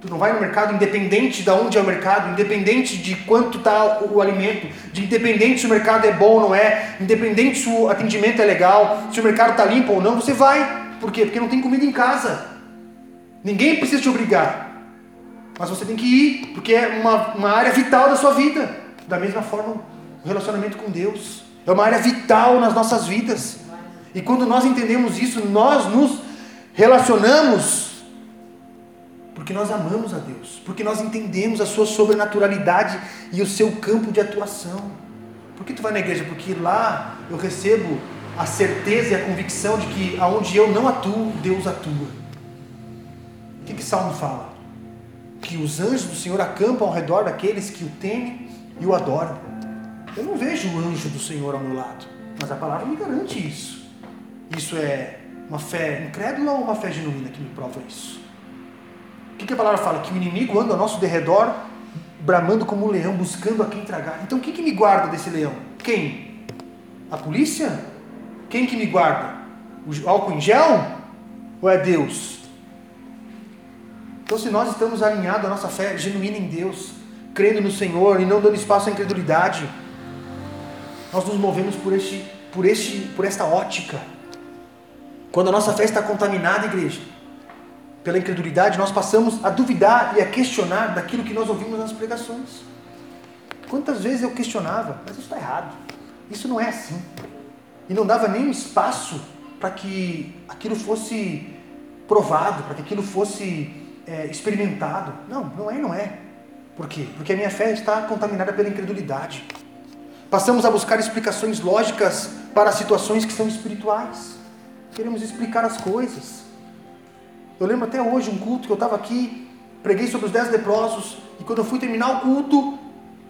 Tu não vai no mercado independente de onde é o mercado, independente de quanto está o, o, alimento, de independente se o mercado é bom ou não é, independente se o atendimento é legal, se o mercado está limpo ou não, você vai. Por quê? Porque não tem comida em casa. Ninguém precisa te obrigar. Mas você tem que ir, porque é uma, uma área vital da sua vida. Da mesma forma, o relacionamento com Deus é uma área vital nas nossas vidas. E quando nós entendemos isso, nós nos relacionamos porque nós amamos a Deus, porque nós entendemos a sua sobrenaturalidade e o seu campo de atuação. Por que tu vai na igreja? Porque lá eu recebo a certeza e a convicção de que aonde eu não atuo, Deus atua. O que que Salmo fala? Que os anjos do Senhor acampam ao redor daqueles que o temem e o adoram. Eu não vejo o anjo do Senhor ao meu lado, mas a palavra me garante isso. Isso é uma fé incrédula ou uma fé genuína que me prova isso? O que, que a palavra fala? Que o inimigo anda ao nosso derredor, bramando como um leão, buscando a quem tragar. Então, quem que me guarda desse leão? Quem? A polícia? Quem que me guarda? O álcool em gel? Ou é Deus? Então, se nós estamos alinhados à nossa fé genuína em Deus, crendo no Senhor e não dando espaço à incredulidade, nós nos movemos por, este, por, este, por esta ótica. Quando a nossa fé está contaminada, igreja, pela incredulidade, nós passamos a duvidar e a questionar daquilo que nós ouvimos nas pregações. Quantas vezes eu questionava, mas isso está errado, isso não é assim. E não dava nenhum espaço para que aquilo fosse provado, para que aquilo fosse é, experimentado. Não, não é, não é. Por quê? Porque a minha fé está contaminada pela incredulidade. Passamos a buscar explicações lógicas para situações que são espirituais. Queremos explicar as coisas. Eu lembro até hoje um culto que eu estava aqui, preguei sobre os dez leprosos, e quando eu fui terminar o culto,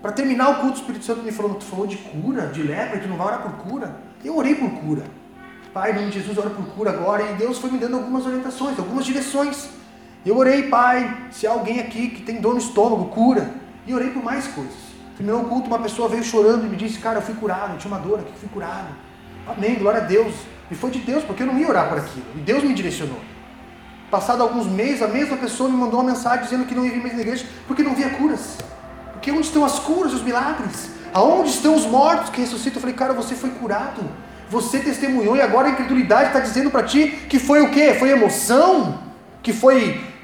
para terminar o culto, o Espírito Santo me falou: Tu falou de cura, de lepra, tu não vai orar por cura. Eu orei por cura. Pai, em nome de Jesus, ora por cura agora. E Deus foi me dando algumas orientações, algumas direções. Eu orei, Pai, se há alguém aqui que tem dor no estômago, cura. E orei por mais coisas. Terminou o culto, uma pessoa veio chorando e me disse, cara, eu fui curado, eu tinha uma dor aqui, fui curado. Amém, glória a Deus. E foi de Deus, porque eu não ia orar por aquilo. E Deus me direcionou. Passado alguns meses, a mesma pessoa me mandou uma mensagem dizendo que não ia vir mais na igreja porque não via curas. Porque onde estão as curas, os milagres? Aonde estão os mortos que ressuscitam? Eu falei, cara, você foi curado. Você testemunhou e agora a incredulidade está dizendo para ti que foi o quê? Foi emoção? Que foi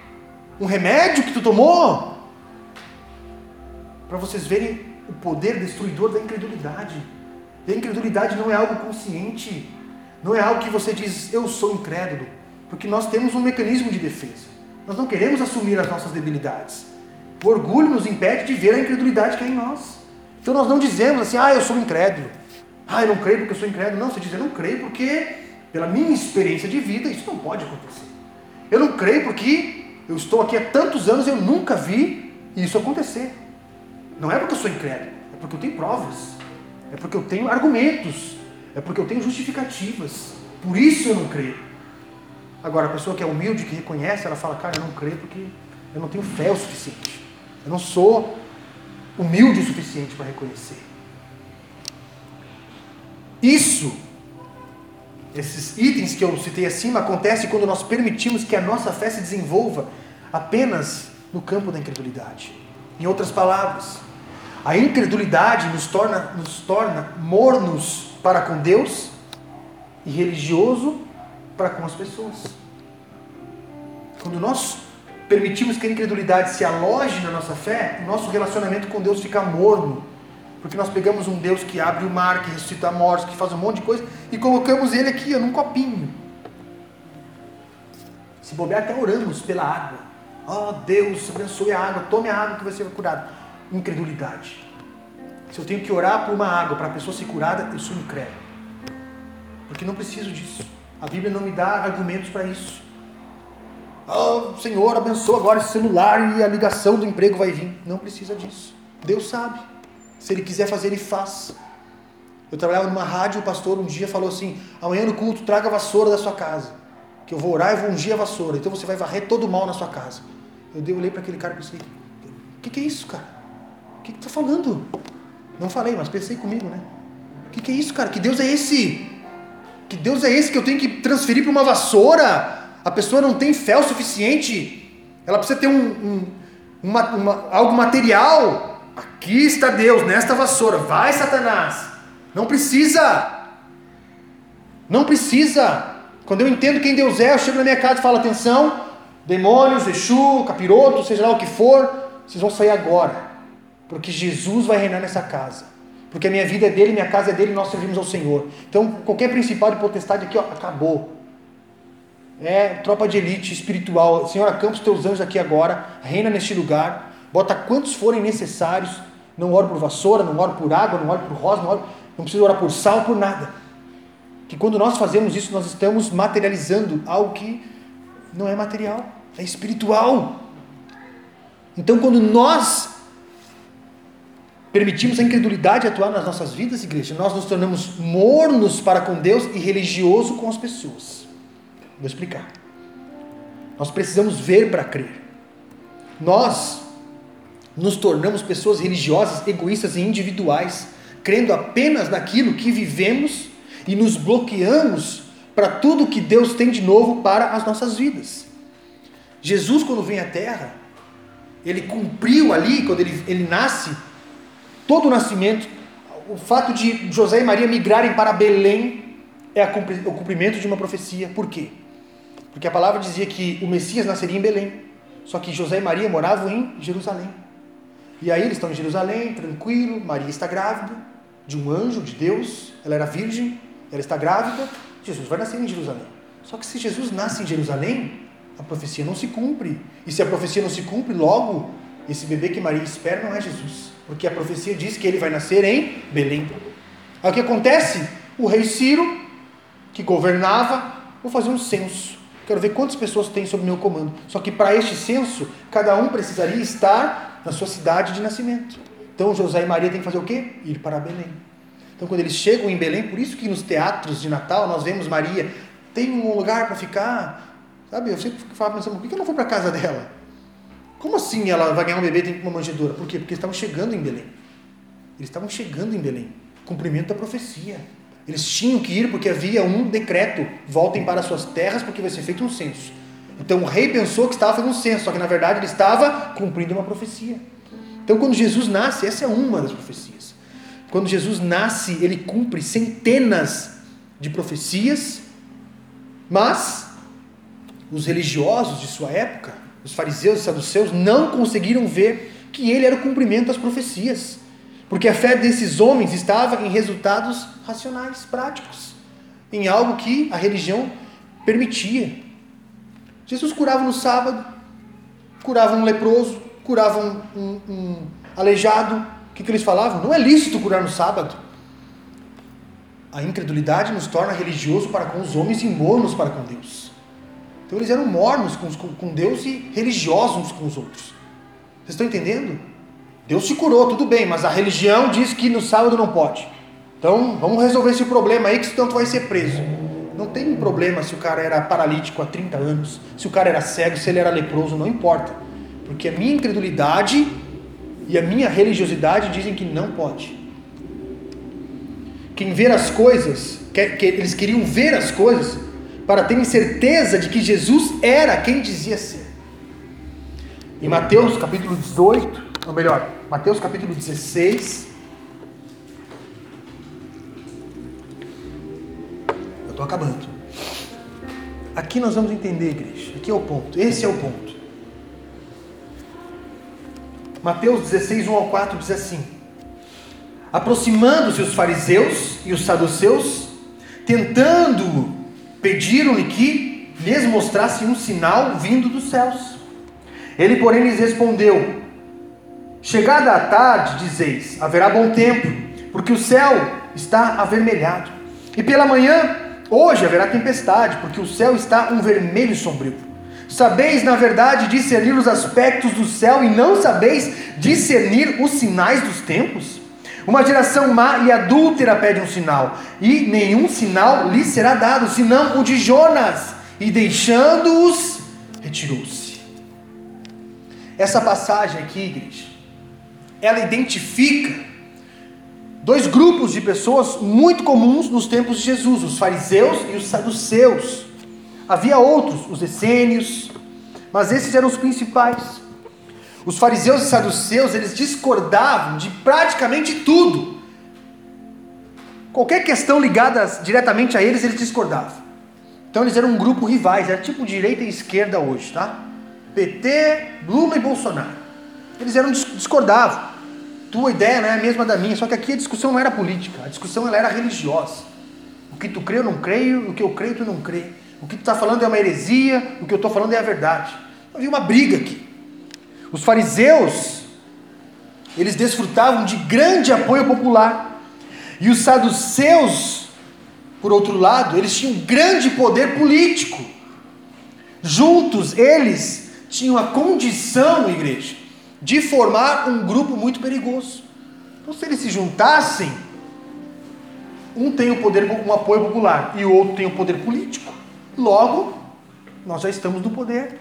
um remédio que tu tomou? para vocês verem o poder destruidor da incredulidade. A incredulidade não é algo consciente, não é algo que você diz, eu sou incrédulo, porque nós temos um mecanismo de defesa. Nós não queremos assumir as nossas debilidades. O orgulho nos impede de ver a incredulidade que é em nós. Então nós não dizemos assim, ah, eu sou incrédulo. Ah, eu não creio porque eu sou incrédulo. Não, você diz, eu não creio porque, pela minha experiência de vida, isso não pode acontecer. Eu não creio porque eu estou aqui há tantos anos e eu nunca vi isso acontecer. Não é porque eu sou incrédulo, é porque eu tenho provas, é porque eu tenho argumentos, é porque eu tenho justificativas. Por isso eu não creio. Agora, a pessoa que é humilde, que reconhece, ela fala: Cara, eu não creio porque eu não tenho fé o suficiente. Eu não sou humilde o suficiente para reconhecer. Isso, esses itens que eu citei acima, acontece quando nós permitimos que a nossa fé se desenvolva apenas no campo da incredulidade. Em outras palavras, a incredulidade nos torna, nos torna mornos para com Deus e religioso para com as pessoas. Quando nós permitimos que a incredulidade se aloje na nossa fé, o nosso relacionamento com Deus fica morno. Porque nós pegamos um Deus que abre o mar, que ressuscita mortos, que faz um monte de coisa, e colocamos ele aqui, num copinho. Se bobear, até oramos pela água. Oh Deus, abençoe a água, tome a água que você vai curado incredulidade. Se eu tenho que orar por uma água para a pessoa ser curada, eu sou incrédulo. Porque não preciso disso. A Bíblia não me dá argumentos para isso. Oh, Senhor, abençoa agora esse celular e a ligação do emprego vai vir. Não precisa disso. Deus sabe. Se Ele quiser fazer, Ele faz. Eu trabalhava numa rádio, o pastor um dia falou assim: amanhã no culto, traga a vassoura da sua casa. Que eu vou orar e vou ungir a vassoura. Então você vai varrer todo o mal na sua casa. Eu dei, olhei para aquele cara e pensei: o que, que é isso, cara? O que, que está falando? Não falei, mas pensei comigo, né? O que, que é isso, cara? Que Deus é esse? Que Deus é esse que eu tenho que transferir para uma vassoura? A pessoa não tem fé o suficiente. Ela precisa ter um, um uma, uma, algo material. Aqui está Deus, nesta vassoura. Vai, Satanás. Não precisa. Não precisa. Quando eu entendo quem Deus é, eu chego na minha casa e falo: atenção, demônios, Exu, capiroto, seja lá o que for, vocês vão sair agora. Porque Jesus vai reinar nessa casa. Porque a minha vida é dele, minha casa é dele nós servimos ao Senhor. Então, qualquer principal de potestade aqui, ó, acabou. É tropa de elite espiritual. Senhor, acampa os teus anjos aqui agora, reina neste lugar, bota quantos forem necessários. Não oro por vassoura, não oro por água, não oro por rosa, não, oro, não preciso orar por sal, por nada. Que quando nós fazemos isso, nós estamos materializando algo que não é material, é espiritual. Então, quando nós permitimos a incredulidade atuar nas nossas vidas, igreja, nós nos tornamos mornos para com Deus e religioso com as pessoas. Vou explicar. Nós precisamos ver para crer. nós nos tornamos pessoas religiosas, egoístas e individuais, crendo apenas naquilo que vivemos e nos bloqueamos para tudo que Deus tem de novo para as nossas vidas. Jesus, quando vem à Terra, ele cumpriu ali, quando ele, ele nasce, todo o nascimento, o fato de José e Maria migrarem para Belém é o cumprimento de uma profecia. Por quê? Porque a palavra dizia que o Messias nasceria em Belém, só que José e Maria moravam em Jerusalém. E aí eles estão em Jerusalém, tranquilo, Maria está grávida de um anjo de Deus, ela era virgem, ela está grávida, Jesus vai nascer em Jerusalém. Só que se Jesus nasce em Jerusalém, a profecia não se cumpre. E se a profecia não se cumpre, logo esse bebê que Maria espera não é Jesus, porque a profecia diz que ele vai nascer em Belém. Aí o que acontece? O rei Ciro, que governava, vou fazer um censo. Quero ver quantas pessoas tem sob meu comando. Só que para este censo, cada um precisaria estar na sua cidade de nascimento. Então José e Maria têm que fazer o quê? Ir para Belém. Então quando eles chegam em Belém, por isso que nos teatros de Natal nós vemos Maria, tem um lugar para ficar, Sabe, eu sempre ficava pensando, por que eu não vou para casa dela? Como assim ela vai ganhar um bebê e tem uma manjedoura? Por quê? Porque eles estavam chegando em Belém. Eles estavam chegando em Belém. Cumprimento da profecia. Eles tinham que ir porque havia um decreto: voltem para suas terras porque vai ser feito um censo. Então o rei pensou que estava fazendo um censo, só que na verdade ele estava cumprindo uma profecia. Então quando Jesus nasce, essa é uma das profecias. Quando Jesus nasce, ele cumpre centenas de profecias, mas os religiosos de sua época, os fariseus e saduceus, não conseguiram ver que ele era o cumprimento das profecias, porque a fé desses homens estava em resultados racionais, práticos, em algo que a religião permitia. Jesus curava no sábado, curava um leproso, curava um, um, um aleijado. O que, que eles falavam? Não é lícito curar no sábado. A incredulidade nos torna religioso para com os homens e mornos para com Deus. Então eles eram mornos com, Deus e religiosos com os outros. Vocês estão entendendo? Deus te curou, tudo bem, mas a religião diz que no sábado não pode. Então vamos resolver esse problema aí, que senão tu vai ser preso. Não tem problema se o cara era paralítico há 30 anos, se o cara era cego, se ele era leproso, não importa. Porque a minha incredulidade e a minha religiosidade dizem que não pode. Quem vê as coisas, que, que eles queriam ver as coisas, para terem certeza de que Jesus era quem dizia ser. Em Mateus capítulo 18, ou melhor, Mateus capítulo 16. Eu estou acabando. Aqui nós vamos entender, igreja. Aqui é o ponto. Esse é o ponto. Mateus 16, 1 ao 4 diz assim: Aproximando-se os fariseus e os saduceus, tentando Pediram-lhe que lhes mostrasse um sinal vindo dos céus. Ele, porém, lhes respondeu: Chegada a tarde, dizeis, haverá bom tempo, porque o céu está avermelhado. E pela manhã, hoje haverá tempestade, porque o céu está um vermelho sombrio. Sabeis, na verdade, discernir os aspectos do céu e não sabeis discernir os sinais dos tempos? Uma geração má e adúltera pede um sinal, e nenhum sinal lhe será dado, senão o de Jonas, e deixando-os, retirou-se. Essa passagem aqui, igreja, ela identifica dois grupos de pessoas muito comuns nos tempos de Jesus: os fariseus e os saduceus. Havia outros, os essênios, mas esses eram os principais. Os fariseus e saduceus, eles discordavam de praticamente tudo. Qualquer questão ligada diretamente a eles, eles discordavam. Então eles eram um grupo rivais, era tipo direita e esquerda hoje, tá? PT, Lula e Bolsonaro. Eles eram discordavam. Tua ideia não é a mesma da minha, só que aqui a discussão não era política, a discussão ela era religiosa. O que tu crê eu não creio, o que eu creio tu não crê. O que tu está falando é uma heresia, o que eu estou falando é a verdade. Havia uma briga aqui. Os fariseus, eles desfrutavam de grande apoio popular. E os saduceus, por outro lado, eles tinham grande poder político. Juntos, eles tinham a condição, igreja, de formar um grupo muito perigoso. Então, se eles se juntassem, um tem o poder, um apoio popular e o outro tem o poder político. Logo, nós já estamos no poder.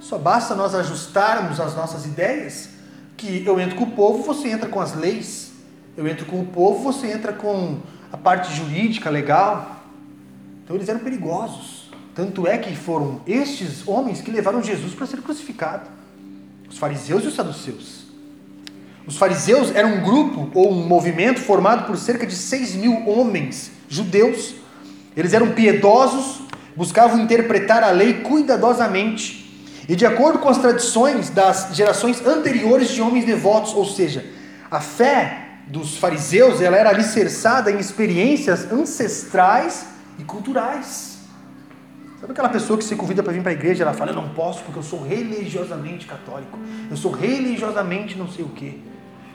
Só basta nós ajustarmos as nossas ideias que eu entro com o povo, você entra com as leis. Eu entro com o povo, você entra com a parte jurídica, legal. Então eles eram perigosos. Tanto é que foram estes homens que levaram Jesus para ser crucificado. Os fariseus e os saduceus. Os fariseus eram um grupo ou um movimento formado por cerca de 6 mil homens judeus. Eles eram piedosos, buscavam interpretar a lei cuidadosamente e de acordo com as tradições das gerações anteriores de homens devotos, ou seja, a fé dos fariseus ela era alicerçada em experiências ancestrais e culturais. Sabe aquela pessoa que se convida para vir para a igreja, ela fala, eu não posso porque eu sou religiosamente católico, eu sou religiosamente não sei o quê.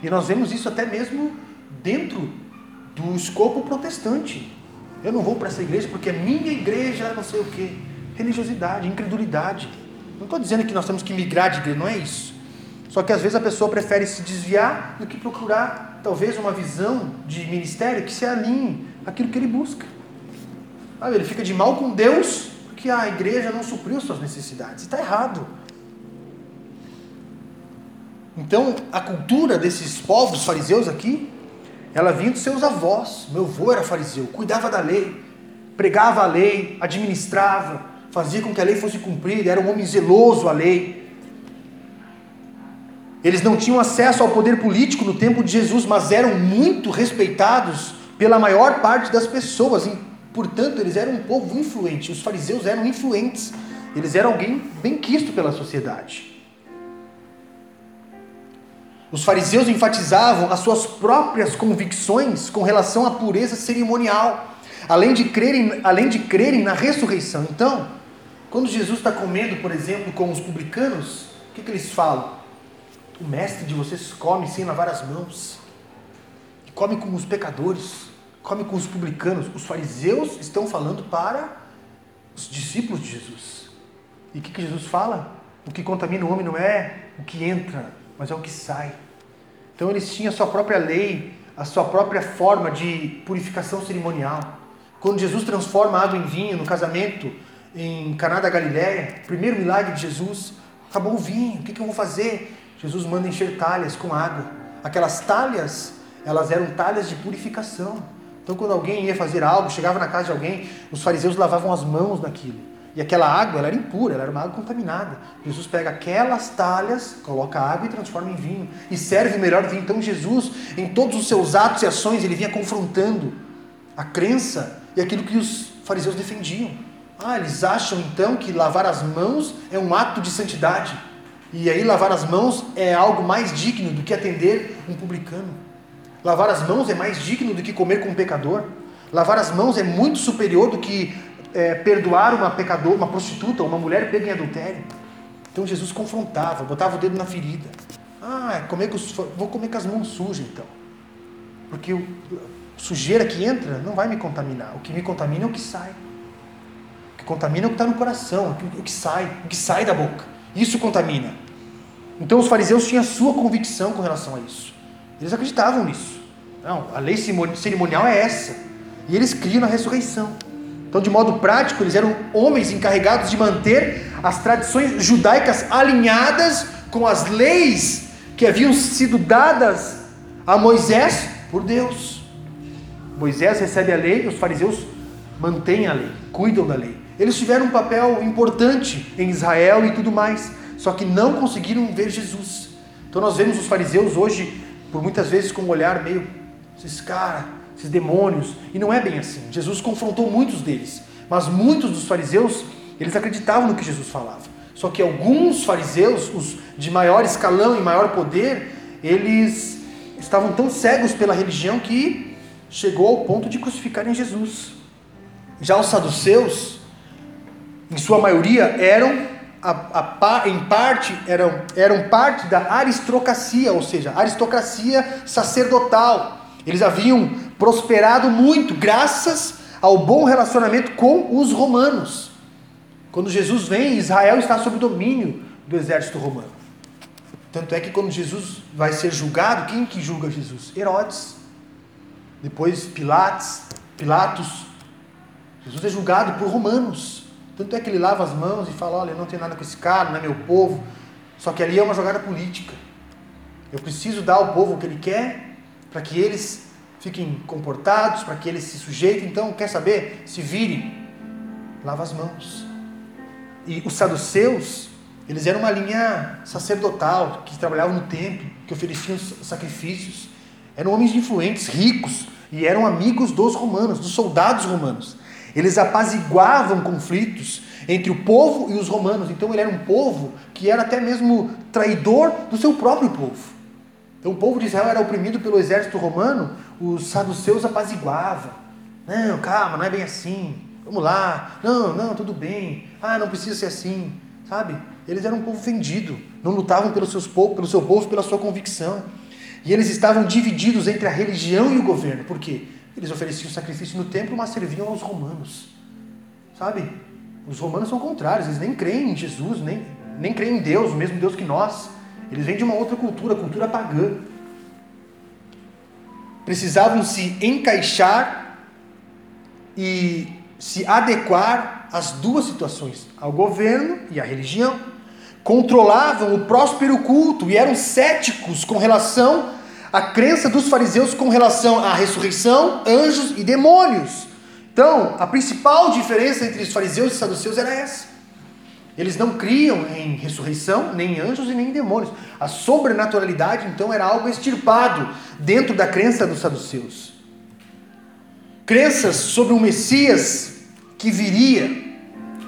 E nós vemos isso até mesmo dentro do escopo protestante. Eu não vou para essa igreja porque é minha igreja não sei o quê. Religiosidade, incredulidade. Não estou dizendo que nós temos que migrar de igreja, não é isso. Só que às vezes a pessoa prefere se desviar do que procurar talvez uma visão de ministério que se alinhe àquilo que ele busca. Sabe, ele fica de mal com Deus porque a igreja não supriu suas necessidades. Está errado. Então, a cultura desses povos fariseus aqui, ela vinha dos seus avós. Meu avô era fariseu, cuidava da lei, pregava a lei, administrava, fazia com que a lei fosse cumprida, era um homem zeloso à lei. Eles não tinham acesso ao poder político no tempo de Jesus, mas eram muito respeitados pela maior parte das pessoas. E, portanto, eles eram um povo influente. Os fariseus eram influentes. Eles eram alguém bem quisto pela sociedade. Os fariseus enfatizavam as suas próprias convicções com relação à pureza cerimonial, além de crerem, além de crerem na ressurreição. Então, quando Jesus está comendo, por exemplo, com os publicanos, o que, que eles falam? O mestre de vocês come sem lavar as mãos, e come com os pecadores, come com os publicanos. Os fariseus estão falando para os discípulos de Jesus. E o que, que Jesus fala? O que contamina o homem não é o que entra, mas é o que sai. Então eles tinham a sua própria lei, a sua própria forma de purificação cerimonial. Quando Jesus transforma água em vinho no casamento, em Caná da Galiléia, primeiro milagre de Jesus, acabou o vinho, o que, que eu vou fazer? Jesus manda encher talhas com água. Aquelas talhas, elas eram talhas de purificação. Então, quando alguém ia fazer algo, chegava na casa de alguém, os fariseus lavavam as mãos naquilo. E aquela água, ela era impura, ela era uma água contaminada. Jesus pega aquelas talhas, coloca água e transforma em vinho. E serve o melhor vinho. Então, Jesus, em todos os seus atos e ações, ele vinha confrontando a crença e aquilo que os fariseus defendiam. Ah, eles acham então que lavar as mãos é um ato de santidade. E aí lavar as mãos é algo mais digno do que atender um publicano. Lavar as mãos é mais digno do que comer com um pecador. Lavar as mãos é muito superior do que é, perdoar uma pecador, uma prostituta, uma mulher pega em adultério. Então Jesus confrontava, botava o dedo na ferida. Ah, comer com, vou comer com as mãos sujas então. Porque o, sujeira que entra não vai me contaminar. O que me contamina é o que sai contamina é o que está no coração, o que sai, o que sai da boca. Isso contamina. Então os fariseus tinham a sua convicção com relação a isso. Eles acreditavam nisso. Não, a lei cerimonial é essa. E eles criam na ressurreição. Então, de modo prático, eles eram homens encarregados de manter as tradições judaicas alinhadas com as leis que haviam sido dadas a Moisés por Deus. Moisés recebe a lei, os fariseus mantêm a lei, cuidam da lei. Eles tiveram um papel importante em Israel e tudo mais, só que não conseguiram ver Jesus. Então nós vemos os fariseus hoje, por muitas vezes, com um olhar meio, esses caras, esses demônios, e não é bem assim. Jesus confrontou muitos deles, mas muitos dos fariseus, eles acreditavam no que Jesus falava. Só que alguns fariseus, os de maior escalão e maior poder, eles estavam tão cegos pela religião que chegou ao ponto de crucificarem Jesus. Já os saduceus, em sua maioria, eram, a, a, em parte, eram, eram parte da aristocracia, ou seja, aristocracia sacerdotal. Eles haviam prosperado muito graças ao bom relacionamento com os romanos. Quando Jesus vem, Israel está sob domínio do exército romano. Tanto é que quando Jesus vai ser julgado, quem que julga Jesus? Herodes. Depois Pilatos, Pilatos. Jesus é julgado por romanos. Tanto é que ele lava as mãos e fala: Olha, eu não tenho nada com esse cara, não é meu povo. Só que ali é uma jogada política. Eu preciso dar ao povo o que ele quer, para que eles fiquem comportados, para que eles se sujeitem. Então, quer saber? Se virem, lava as mãos. E os saduceus, eles eram uma linha sacerdotal, que trabalhavam no templo, que ofereciam sacrifícios. Eram homens influentes, ricos, e eram amigos dos romanos, dos soldados romanos. Eles apaziguavam conflitos entre o povo e os romanos. Então ele era um povo que era até mesmo traidor do seu próprio povo. Então o povo de Israel era oprimido pelo exército romano, os saduceus apaziguavam. Não, calma, não é bem assim. Vamos lá. Não, não, tudo bem. Ah, não precisa ser assim. Sabe? Eles eram um povo vendido. Não lutavam pelos seus povos, pelo seu povo, pela sua convicção. E eles estavam divididos entre a religião e o governo. Por quê? Eles ofereciam sacrifício no templo, mas serviam aos romanos. Sabe? Os romanos são contrários, eles nem creem em Jesus, nem, nem creem em Deus, o mesmo Deus que nós. Eles vêm de uma outra cultura, cultura pagã. Precisavam se encaixar e se adequar às duas situações, ao governo e à religião. Controlavam o próspero culto e eram céticos com relação à crença dos fariseus com relação à ressurreição, anjos e demônios. Então, a principal diferença entre os fariseus e saduceus era essa. Eles não criam em ressurreição, nem em anjos e nem em demônios. A sobrenaturalidade, então, era algo extirpado dentro da crença dos saduceus. Crenças sobre um Messias que viria,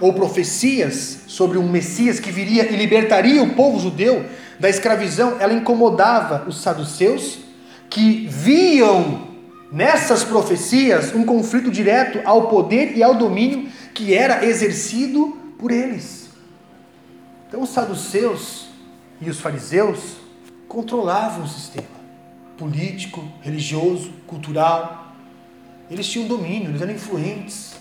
ou profecias sobre um Messias que viria e libertaria o povo judeu da escravidão, ela incomodava os saduceus, que viam nessas profecias um conflito direto ao poder e ao domínio que era exercido por eles. Então os saduceus e os fariseus controlavam o sistema político, religioso, cultural. Eles tinham domínio, eles eram influentes.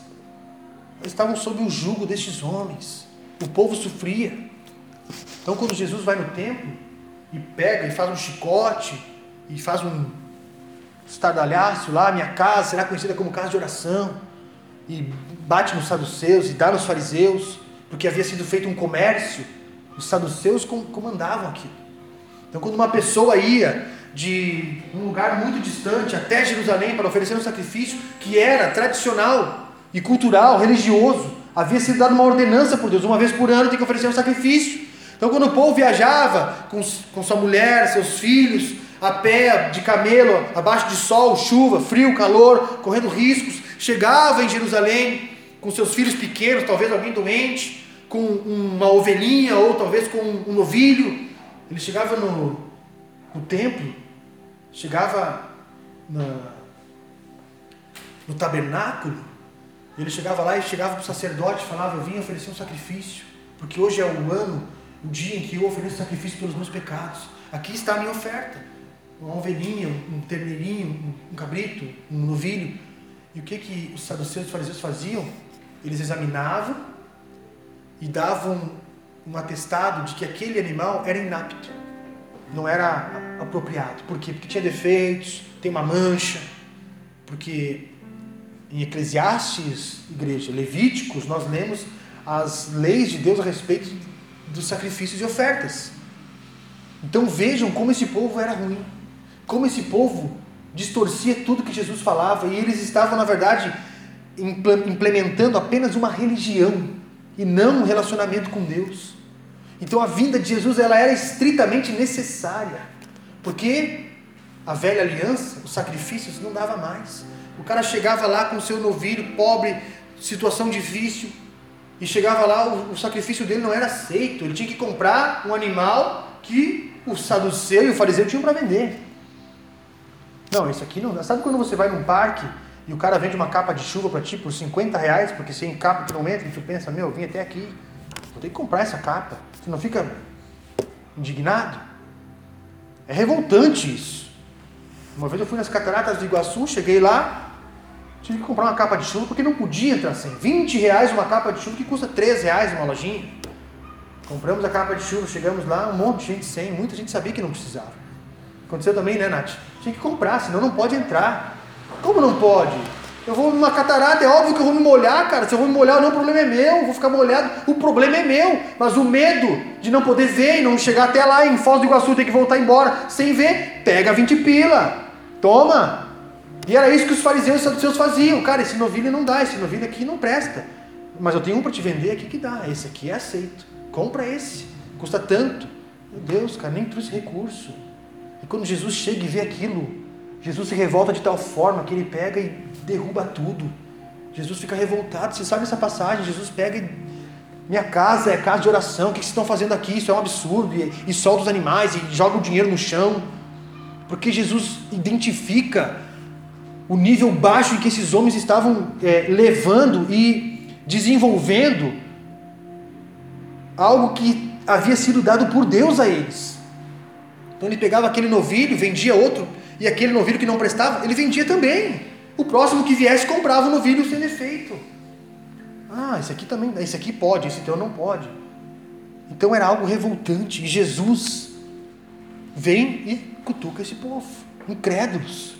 Eles estavam sob o jugo destes homens. O povo sofria. Então quando Jesus vai no templo e pega e faz um chicote e faz um estardalhaço lá, minha casa será conhecida como casa de oração, e bate nos saduceus e dá nos fariseus, porque havia sido feito um comércio os saduceus comandavam aquilo. Então, quando uma pessoa ia de um lugar muito distante até Jerusalém para oferecer um sacrifício que era tradicional e cultural, religioso, havia sido dada uma ordenança por Deus, uma vez por ano tem que oferecer um sacrifício. Então, quando o povo viajava com, com sua mulher, seus filhos, a pé, de camelo, abaixo de sol, chuva, frio, calor, correndo riscos, chegava em Jerusalém com seus filhos pequenos, talvez alguém doente, com uma ovelhinha ou talvez com um novilho. Ele chegava no, no templo, chegava na, no tabernáculo, ele chegava lá e chegava para o sacerdote e falava: Eu vim oferecer um sacrifício, porque hoje é o ano, o dia em que eu ofereço sacrifício pelos meus pecados. Aqui está a minha oferta: uma ovelhinha, um terneirinho, um cabrito, um novilho. E o que, que os saduceus e fariseus faziam? Eles examinavam e davam um atestado de que aquele animal era inapto, não era apropriado. Por quê? Porque tinha defeitos, tem uma mancha, porque em Eclesiastes, igreja, Levíticos, nós lemos as leis de Deus a respeito dos sacrifícios e ofertas. Então vejam como esse povo era ruim, como esse povo distorcia tudo que Jesus falava, e eles estavam, na verdade, implementando apenas uma religião e não um relacionamento com Deus. Então a vinda de Jesus ela era estritamente necessária, porque a velha aliança, os sacrifícios não dava mais. O cara chegava lá com seu novilho pobre, situação difícil, e chegava lá, o, o sacrifício dele não era aceito. Ele tinha que comprar um animal que o saduceu e o fariseu tinham para vender. Não, isso aqui não. Sabe quando você vai num parque e o cara vende uma capa de chuva para ti por 50 reais, porque sem capa tu não entra, e tu pensa, meu, eu vim até aqui, vou ter que comprar essa capa. Tu não fica indignado? É revoltante isso. Uma vez eu fui nas cataratas do Iguaçu, cheguei lá, tive que comprar uma capa de chuva porque não podia entrar sem. 20 reais uma capa de chuva que custa 13 reais uma lojinha. Compramos a capa de chuva, chegamos lá, um monte de gente sem, muita gente sabia que não precisava. Aconteceu também, né, Nath? Tinha que comprar, senão não pode entrar. Como não pode? Eu vou numa catarata, é óbvio que eu vou me molhar, cara. Se eu vou me molhar não, o problema é meu. Eu vou ficar molhado, o problema é meu. Mas o medo de não poder ver e não chegar até lá em Foz do Iguaçu, ter que voltar embora sem ver, pega 20 pila. Toma. E era isso que os fariseus e saduceus faziam. Cara, esse novilho não dá, esse novilho aqui não presta. Mas eu tenho um para te vender aqui que dá. Esse aqui é aceito. Compra esse. Custa tanto. Meu Deus, cara, nem trouxe recurso. E quando Jesus chega e vê aquilo, Jesus se revolta de tal forma que ele pega e derruba tudo. Jesus fica revoltado. Você sabe essa passagem? Jesus pega e. Minha casa é casa de oração. O que vocês estão fazendo aqui? Isso é um absurdo. E, e solta os animais e joga o dinheiro no chão. Porque Jesus identifica o nível baixo em que esses homens estavam é, levando e desenvolvendo algo que havia sido dado por Deus a eles. Então ele pegava aquele novilho, vendia outro, e aquele novilho que não prestava, ele vendia também. O próximo que viesse comprava o novilho sem defeito. Ah, esse aqui também, esse aqui pode, esse teu não pode. Então era algo revoltante. E Jesus vem e cutuca esse povo, incrédulos.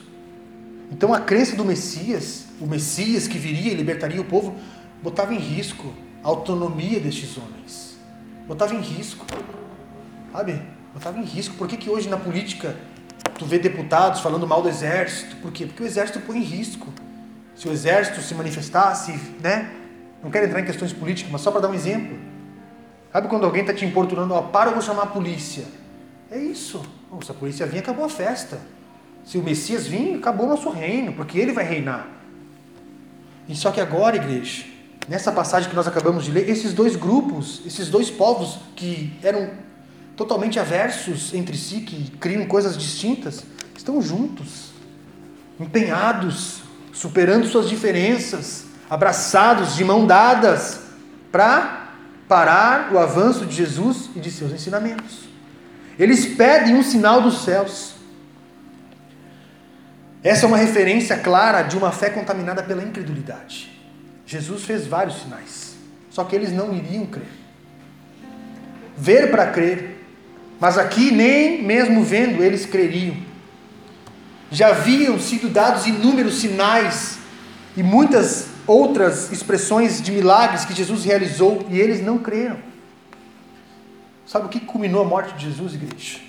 Então a crença do Messias, o Messias que viria e libertaria o povo, botava em risco a autonomia destes homens. Botava em risco. Sabe? Botava em risco. Por que, que hoje na política Tu vê deputados falando mal do exército. Por quê? Porque o exército põe em risco. Se o exército se manifestasse, né? Não quero entrar em questões políticas, mas só para dar um exemplo. Sabe quando alguém está te importunando, ó, para, eu vou chamar a polícia. É isso. Oh, se a polícia vir, acabou a festa. Se o Messias vir, acabou o nosso reino, porque ele vai reinar. E só que agora, igreja, nessa passagem que nós acabamos de ler, esses dois grupos, esses dois povos que eram totalmente aversos entre si, que criam coisas distintas, estão juntos, empenhados, superando suas diferenças, abraçados, de mão dadas, para parar o avanço de Jesus e de seus ensinamentos. Eles pedem um sinal dos céus. Essa é uma referência clara de uma fé contaminada pela incredulidade. Jesus fez vários sinais, só que eles não iriam crer. Ver para crer mas aqui, nem mesmo vendo, eles creriam. Já haviam sido dados inúmeros sinais e muitas outras expressões de milagres que Jesus realizou e eles não creram. Sabe o que culminou a morte de Jesus, igreja?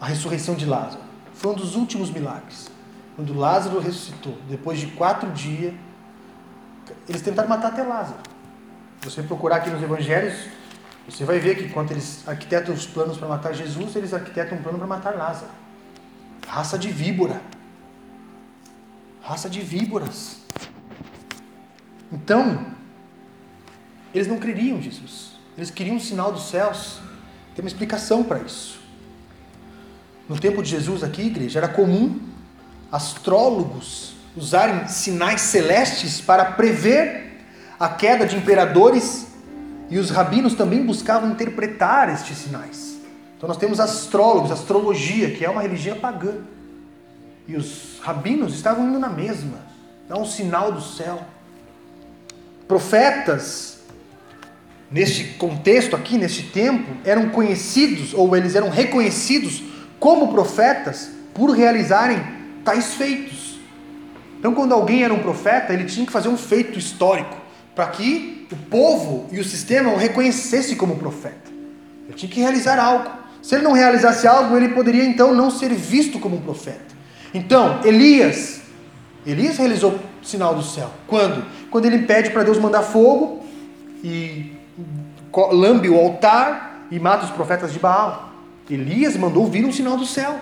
A ressurreição de Lázaro. Foi um dos últimos milagres. Quando Lázaro ressuscitou, depois de quatro dias, eles tentaram matar até Lázaro. Se você procurar aqui nos evangelhos, você vai ver que quando eles arquitetam os planos para matar Jesus, eles arquitetam um plano para matar Lázaro. Raça de víbora. Raça de víboras. Então, eles não creriam em Jesus. Eles queriam um sinal dos céus. Tem uma explicação para isso. No tempo de Jesus aqui, igreja, era comum astrólogos usarem sinais celestes para prever a queda de imperadores e os rabinos também buscavam interpretar estes sinais. Então nós temos astrólogos, astrologia, que é uma religião pagã. E os rabinos estavam indo na mesma, dá um sinal do céu. Profetas, neste contexto aqui, neste tempo, eram conhecidos, ou eles eram reconhecidos como profetas por realizarem tais feitos. Então, quando alguém era um profeta, ele tinha que fazer um feito histórico para que o povo e o sistema o reconhecesse como profeta. Ele tinha que realizar algo. Se ele não realizasse algo, ele poderia então não ser visto como um profeta. Então, Elias, Elias realizou o sinal do céu. Quando? Quando ele pede para Deus mandar fogo e lambe o altar e mata os profetas de Baal. Elias mandou vir um sinal do céu.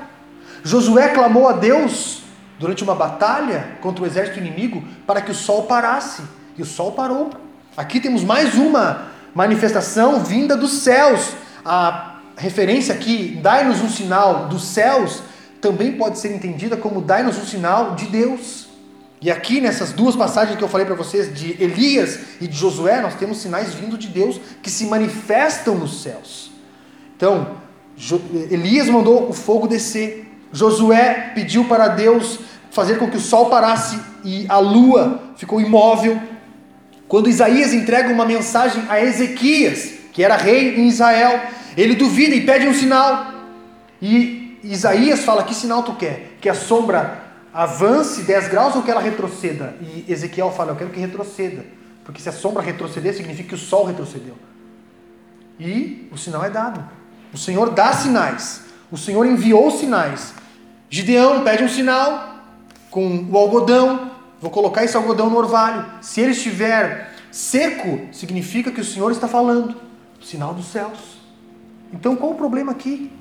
Josué clamou a Deus durante uma batalha contra o exército inimigo para que o sol parasse. E o sol parou. Aqui temos mais uma manifestação vinda dos céus. A referência aqui, dai-nos um sinal dos céus, também pode ser entendida como dai-nos um sinal de Deus. E aqui nessas duas passagens que eu falei para vocês, de Elias e de Josué, nós temos sinais vindo de Deus que se manifestam nos céus. Então, Elias mandou o fogo descer. Josué pediu para Deus fazer com que o sol parasse e a lua ficou imóvel quando Isaías entrega uma mensagem a Ezequias, que era rei em Israel, ele duvida e pede um sinal. E Isaías fala: Que sinal tu quer? Que a sombra avance 10 graus ou que ela retroceda? E Ezequiel fala: Eu quero que retroceda. Porque se a sombra retroceder, significa que o sol retrocedeu. E o sinal é dado. O Senhor dá sinais. O Senhor enviou sinais. Gideão pede um sinal com o algodão. Vou colocar esse algodão no orvalho. Se ele estiver seco, significa que o Senhor está falando. Sinal dos céus. Então qual o problema aqui?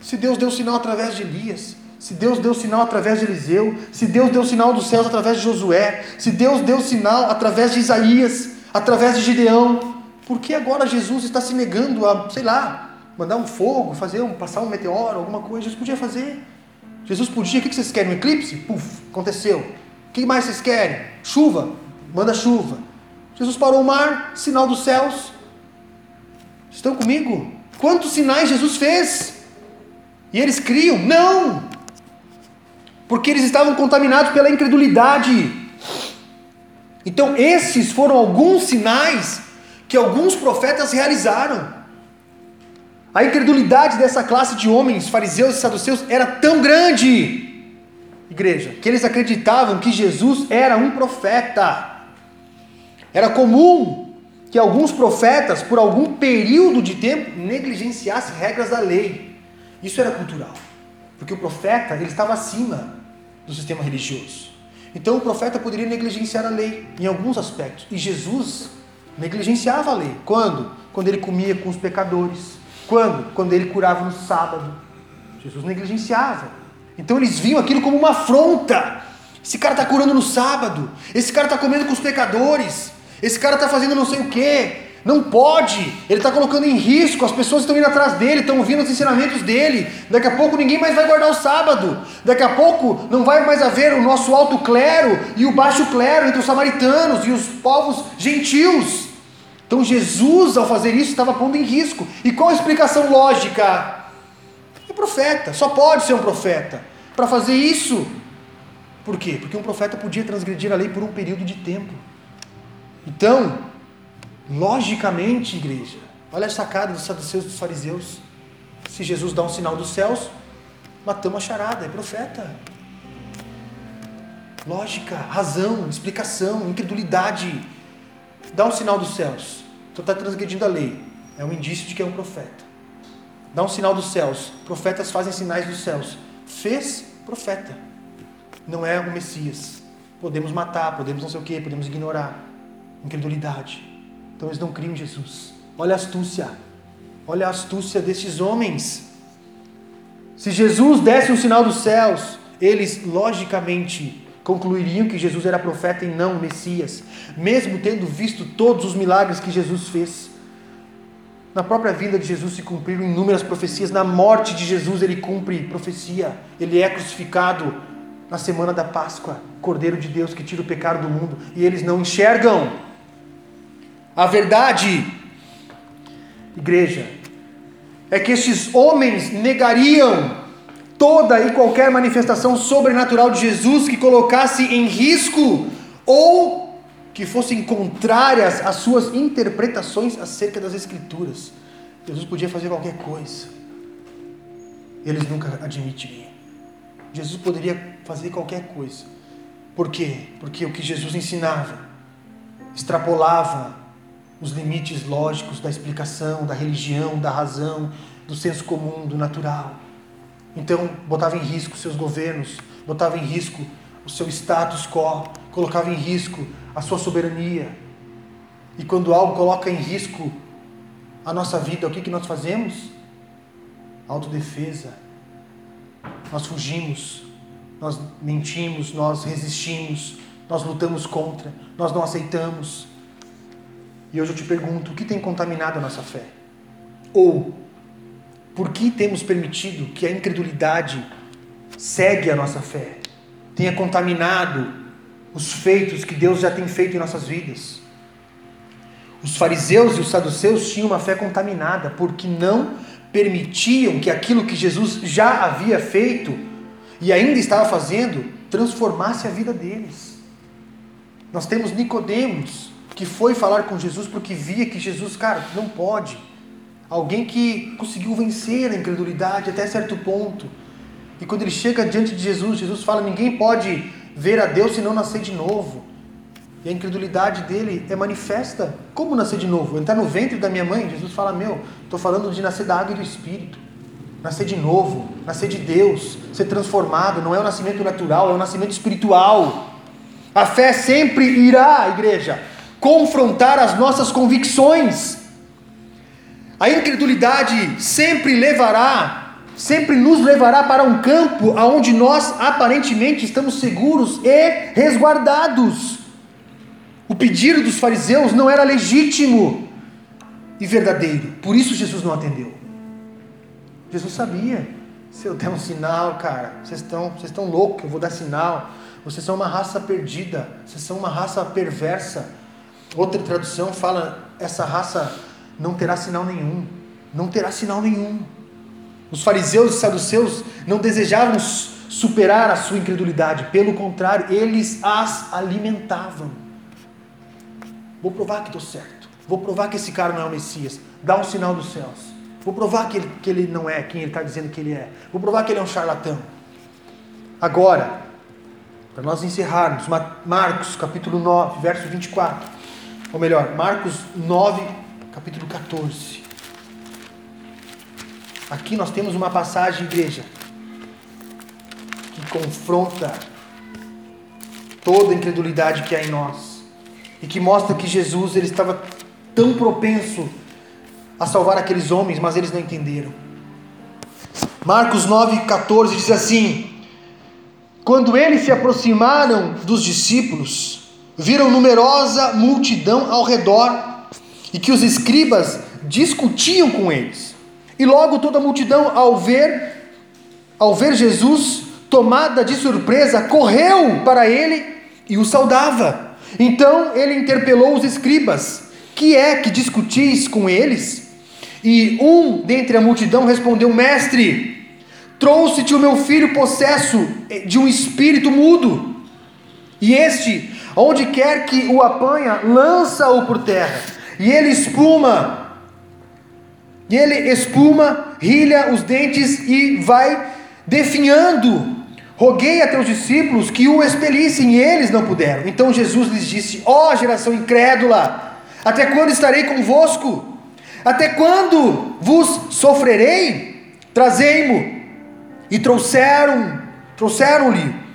Se Deus deu sinal através de Elias, se Deus deu sinal através de Eliseu, se Deus deu sinal dos céus através de Josué, se Deus deu sinal através de Isaías, através de Gideão, por que agora Jesus está se negando a, sei lá, mandar um fogo, fazer um, passar um meteoro, alguma coisa? Jesus podia fazer. Jesus podia, o que vocês querem? Um eclipse? Puf, aconteceu. O que mais vocês querem? Chuva? Manda chuva. Jesus parou o mar, sinal dos céus. Estão comigo? Quantos sinais Jesus fez? E eles criam? Não! porque eles estavam contaminados pela incredulidade. Então, esses foram alguns sinais que alguns profetas realizaram. A incredulidade dessa classe de homens, fariseus e saduceus, era tão grande, igreja, que eles acreditavam que Jesus era um profeta. Era comum que alguns profetas, por algum período de tempo, negligenciassem regras da lei. Isso era cultural, porque o profeta ele estava acima do sistema religioso. Então o profeta poderia negligenciar a lei em alguns aspectos. E Jesus negligenciava a lei. Quando? Quando ele comia com os pecadores. Quando? Quando ele curava no sábado. Jesus negligenciava. Então eles viam aquilo como uma afronta. Esse cara está curando no sábado. Esse cara está comendo com os pecadores. Esse cara está fazendo não sei o quê. Não pode, ele está colocando em risco, as pessoas estão indo atrás dele, estão ouvindo os ensinamentos dele. Daqui a pouco ninguém mais vai guardar o sábado. Daqui a pouco não vai mais haver o nosso alto clero e o baixo clero entre os samaritanos e os povos gentios. Então Jesus, ao fazer isso, estava pondo em risco. E qual a explicação lógica? Profeta, só pode ser um profeta. Para fazer isso, por quê? Porque um profeta podia transgredir a lei por um período de tempo. Então, Logicamente, igreja, olha a sacada dos saduceus dos fariseus. Se Jesus dá um sinal dos céus, matamos a charada, é profeta. Lógica, razão, explicação, incredulidade. Dá um sinal dos céus. Tu está transgredindo a lei. É um indício de que é um profeta. Dá um sinal dos céus. Profetas fazem sinais dos céus. Fez profeta. Não é o Messias. Podemos matar, podemos não sei o que, podemos ignorar. Incredulidade. Então eles não criam em Jesus. Olha a astúcia. Olha a astúcia desses homens. Se Jesus desse um sinal dos céus, eles logicamente concluiriam que Jesus era profeta e não Messias, mesmo tendo visto todos os milagres que Jesus fez. Na própria vinda de Jesus se cumpriram inúmeras profecias. Na morte de Jesus ele cumpre profecia. Ele é crucificado na semana da Páscoa, Cordeiro de Deus que tira o pecado do mundo, e eles não enxergam. A verdade, igreja, é que estes homens negariam toda e qualquer manifestação sobrenatural de Jesus que colocasse em risco ou que fossem contrárias às suas interpretações acerca das Escrituras. Jesus podia fazer qualquer coisa, eles nunca admitiriam. Jesus poderia fazer qualquer coisa. Por quê? Porque o que Jesus ensinava extrapolava os limites lógicos da explicação, da religião, da razão, do senso comum, do natural. Então, botava em risco seus governos, botava em risco o seu status quo, colocava em risco a sua soberania. E quando algo coloca em risco a nossa vida, o que, que nós fazemos? Autodefesa. Nós fugimos, nós mentimos, nós resistimos, nós lutamos contra, nós não aceitamos. E hoje eu te pergunto: o que tem contaminado a nossa fé? Ou, por que temos permitido que a incredulidade segue a nossa fé? Tenha contaminado os feitos que Deus já tem feito em nossas vidas. Os fariseus e os saduceus tinham uma fé contaminada porque não permitiam que aquilo que Jesus já havia feito e ainda estava fazendo transformasse a vida deles. Nós temos Nicodemos, que foi falar com Jesus porque via que Jesus, cara, não pode. Alguém que conseguiu vencer a incredulidade até certo ponto. E quando ele chega diante de Jesus, Jesus fala: ninguém pode ver a Deus se não nascer de novo. E a incredulidade dele é manifesta. Como nascer de novo? Entrar no ventre da minha mãe? Jesus fala: Meu, estou falando de nascer da água e do Espírito. Nascer de novo, nascer de Deus, ser transformado. Não é o nascimento natural, é o nascimento espiritual. A fé sempre irá, igreja, confrontar as nossas convicções. A incredulidade sempre levará sempre nos levará para um campo onde nós aparentemente estamos seguros e resguardados. O pedido dos fariseus não era legítimo e verdadeiro, por isso Jesus não atendeu. Jesus sabia: se eu der um sinal, cara, vocês estão, vocês estão loucos, eu vou dar sinal. Vocês são uma raça perdida, vocês são uma raça perversa. Outra tradução fala: essa raça não terá sinal nenhum, não terá sinal nenhum. Os fariseus e saduceus não desejavam superar a sua incredulidade, pelo contrário, eles as alimentavam. Vou provar que estou certo. Vou provar que esse cara não é o Messias. Dá um sinal dos céus. Vou provar que ele, que ele não é quem ele está dizendo que ele é. Vou provar que ele é um charlatão. Agora, para nós encerrarmos, Marcos capítulo 9, verso 24. Ou melhor, Marcos 9, capítulo 14. Aqui nós temos uma passagem, igreja, que confronta toda a incredulidade que há em nós e que mostra que Jesus ele estava tão propenso a salvar aqueles homens, mas eles não entenderam. Marcos 9,14 diz assim: Quando eles se aproximaram dos discípulos, viram numerosa multidão ao redor e que os escribas discutiam com eles. E logo toda a multidão, ao ver, ao ver Jesus, tomada de surpresa, correu para ele e o saudava. Então ele interpelou os escribas: Que é que discutis com eles? E um dentre a multidão respondeu: Mestre, trouxe-te o meu filho possesso de um espírito mudo. E este, onde quer que o apanha, lança-o por terra. E ele espuma e ele espuma, rilha os dentes e vai definhando. Roguei a teus discípulos que o expelissem e eles não puderam. Então Jesus lhes disse: Ó oh, geração incrédula, até quando estarei convosco? Até quando vos sofrerei? Trazei-mo. E trouxeram, trouxeram-lhe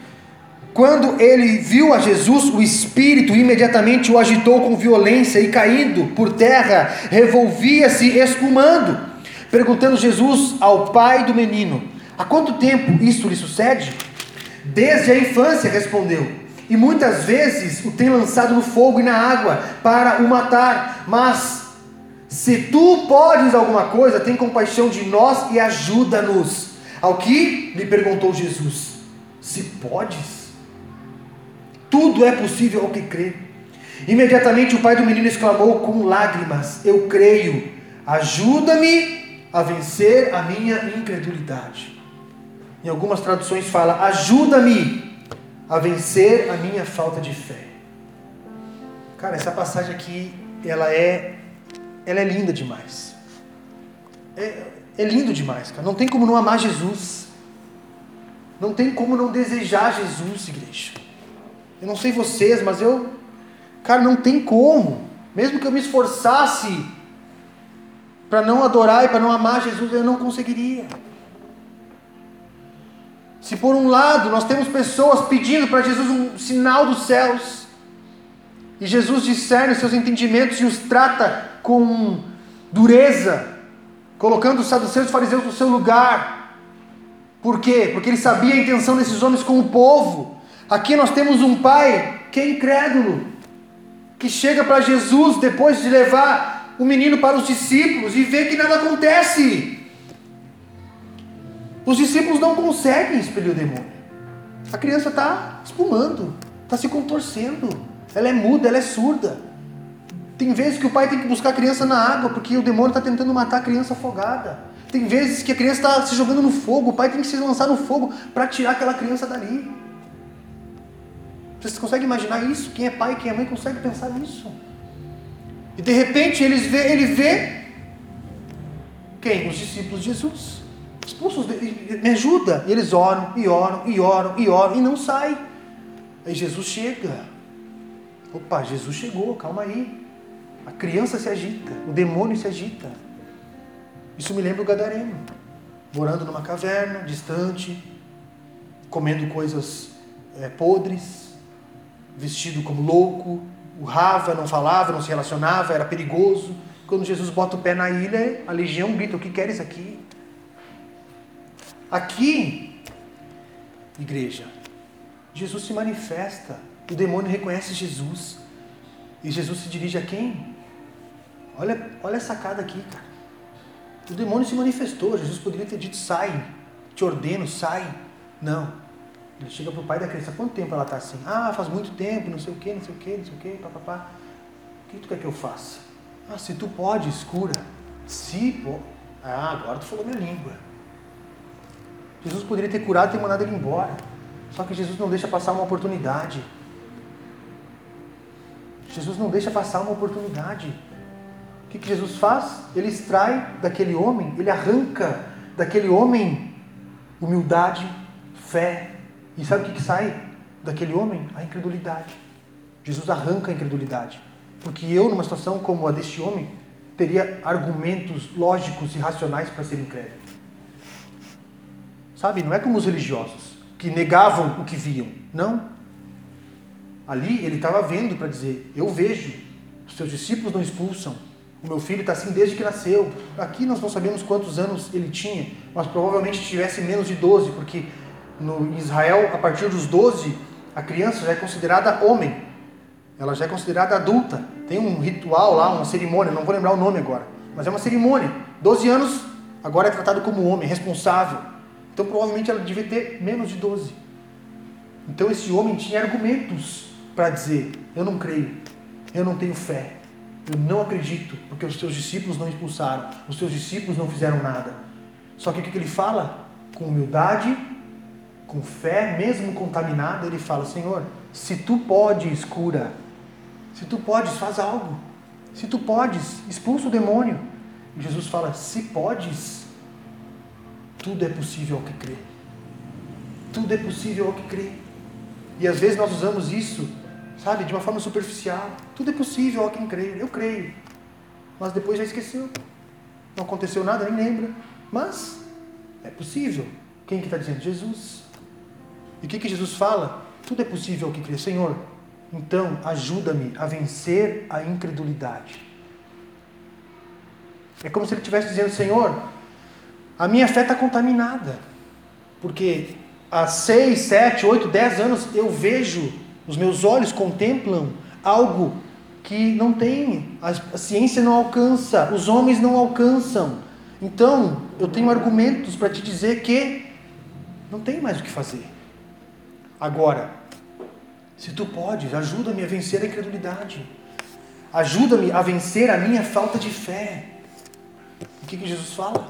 quando ele viu a Jesus, o Espírito imediatamente o agitou com violência e, caindo por terra, revolvia-se espumando. Perguntando Jesus ao pai do menino: Há quanto tempo isso lhe sucede? Desde a infância, respondeu. E muitas vezes o tem lançado no fogo e na água para o matar. Mas se tu podes alguma coisa, tem compaixão de nós e ajuda-nos. Ao que lhe perguntou Jesus: Se podes? Tudo é possível ao que crê. Imediatamente o pai do menino exclamou com lágrimas: Eu creio, ajuda-me a vencer a minha incredulidade. Em algumas traduções fala: Ajuda-me a vencer a minha falta de fé. Cara, essa passagem aqui, ela é, ela é linda demais. É, é lindo demais, cara. Não tem como não amar Jesus. Não tem como não desejar Jesus, igreja. Eu não sei vocês, mas eu, cara, não tem como. Mesmo que eu me esforçasse para não adorar e para não amar Jesus, eu não conseguiria. Se por um lado nós temos pessoas pedindo para Jesus um sinal dos céus, e Jesus discerne seus entendimentos e os trata com dureza, colocando os saduceus e os fariseus no seu lugar. Por quê? Porque ele sabia a intenção desses homens com o povo. Aqui nós temos um pai que é incrédulo, que chega para Jesus depois de levar o menino para os discípulos e vê que nada acontece. Os discípulos não conseguem expelir o demônio. A criança está espumando, está se contorcendo, ela é muda, ela é surda. Tem vezes que o pai tem que buscar a criança na água porque o demônio está tentando matar a criança afogada. Tem vezes que a criança está se jogando no fogo, o pai tem que se lançar no fogo para tirar aquela criança dali. Vocês conseguem imaginar isso? Quem é pai, quem é mãe consegue pensar nisso? E de repente eles vê, ele vê quem? Os discípulos de Jesus. Expulsa os me ajuda. E eles oram, e oram, e oram, e oram, e não sai. Aí Jesus chega. Opa, Jesus chegou, calma aí. A criança se agita, o demônio se agita. Isso me lembra o Gadareno, morando numa caverna, distante, comendo coisas é, podres, vestido como louco, urrava, não falava, não se relacionava, era perigoso. Quando Jesus bota o pé na ilha, a legião grita: O que queres aqui? Aqui, igreja, Jesus se manifesta, o demônio reconhece Jesus. E Jesus se dirige a quem? Olha, olha a sacada aqui, cara. O demônio se manifestou. Jesus poderia ter dito: sai, te ordeno, sai. Não. Ele chega para o pai da criança: quanto tempo ela está assim? Ah, faz muito tempo, não sei o que, não sei o que, não sei o que, papapá. O que tu quer que eu faça? Ah, se tu podes, cura. Se pô. Ah, agora tu falou minha língua. Jesus poderia ter curado e ter mandado ele embora. Só que Jesus não deixa passar uma oportunidade. Jesus não deixa passar uma oportunidade. O que, que Jesus faz? Ele extrai daquele homem, ele arranca daquele homem humildade, fé. E sabe o que, sai daquele homem? A incredulidade. Jesus arranca a incredulidade. Porque eu, numa situação como a deste homem, teria argumentos lógicos e racionais para ser incrédulo. Sabe? Não é como os religiosos, que negavam o que viam. Não. Ali ele estava vendo para dizer: Eu vejo, os seus discípulos não expulsam. O meu filho está assim desde que nasceu. Aqui nós não sabemos quantos anos ele tinha, mas provavelmente tivesse menos de 12, porque no Israel, a partir dos 12, a criança já é considerada homem. Ela já é considerada adulta. Tem um ritual lá, uma cerimônia, não vou lembrar o nome agora, mas é uma cerimônia. 12 anos, agora é tratado como homem, responsável. Então provavelmente ela devia ter menos de 12. Então esse homem tinha argumentos para dizer: Eu não creio, eu não tenho fé, eu não acredito, porque os seus discípulos não expulsaram, os seus discípulos não fizeram nada. Só que o que ele fala? Com humildade, com fé, mesmo contaminada, ele fala: Senhor, se tu podes, cura. Se tu podes, faz algo. Se tu podes, expulsa o demônio. Jesus fala: Se podes, tudo é possível ao que crê. Tudo é possível ao que crê. E às vezes nós usamos isso sabe, de uma forma superficial. Tudo é possível a quem crê. Eu creio. Mas depois já esqueceu. Não aconteceu nada, nem lembra. Mas é possível. Quem que está dizendo? Jesus. E o que, que Jesus fala? Tudo é possível ao que crê. Senhor, então ajuda-me a vencer a incredulidade. É como se ele estivesse dizendo, Senhor, a minha fé está contaminada. Porque há seis, sete, oito, dez anos eu vejo os meus olhos contemplam algo que não tem, a ciência não alcança, os homens não alcançam. Então, eu tenho argumentos para te dizer que não tem mais o que fazer. Agora, se tu podes, ajuda-me a vencer a incredulidade. Ajuda-me a vencer a minha falta de fé. O que, que Jesus fala?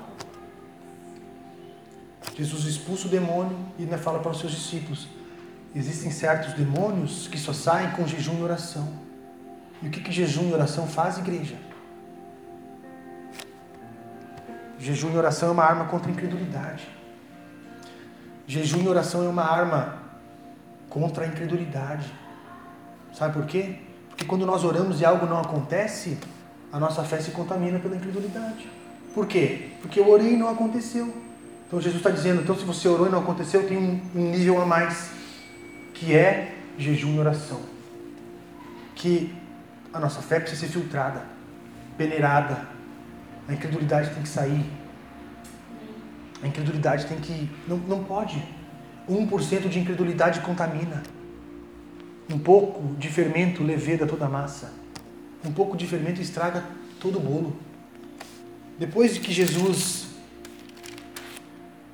Jesus expulsa o demônio e ainda fala para os seus discípulos: existem certos demônios que só saem com jejum e oração. E o que, que jejum e oração faz, igreja? Jejum e oração é uma arma contra a incredulidade. Jejum e oração é uma arma contra a incredulidade. Sabe por quê? Porque quando nós oramos e algo não acontece, a nossa fé se contamina pela incredulidade. Por quê? Porque eu orei e não aconteceu. Então Jesus está dizendo, então se você orou e não aconteceu, tem um nível a mais que é jejum e oração. Que a nossa fé precisa ser filtrada, peneirada. A incredulidade tem que sair. A incredulidade tem que. Não, não pode. 1% de incredulidade contamina. Um pouco de fermento leveda toda a massa. Um pouco de fermento estraga todo o bolo. Depois de que Jesus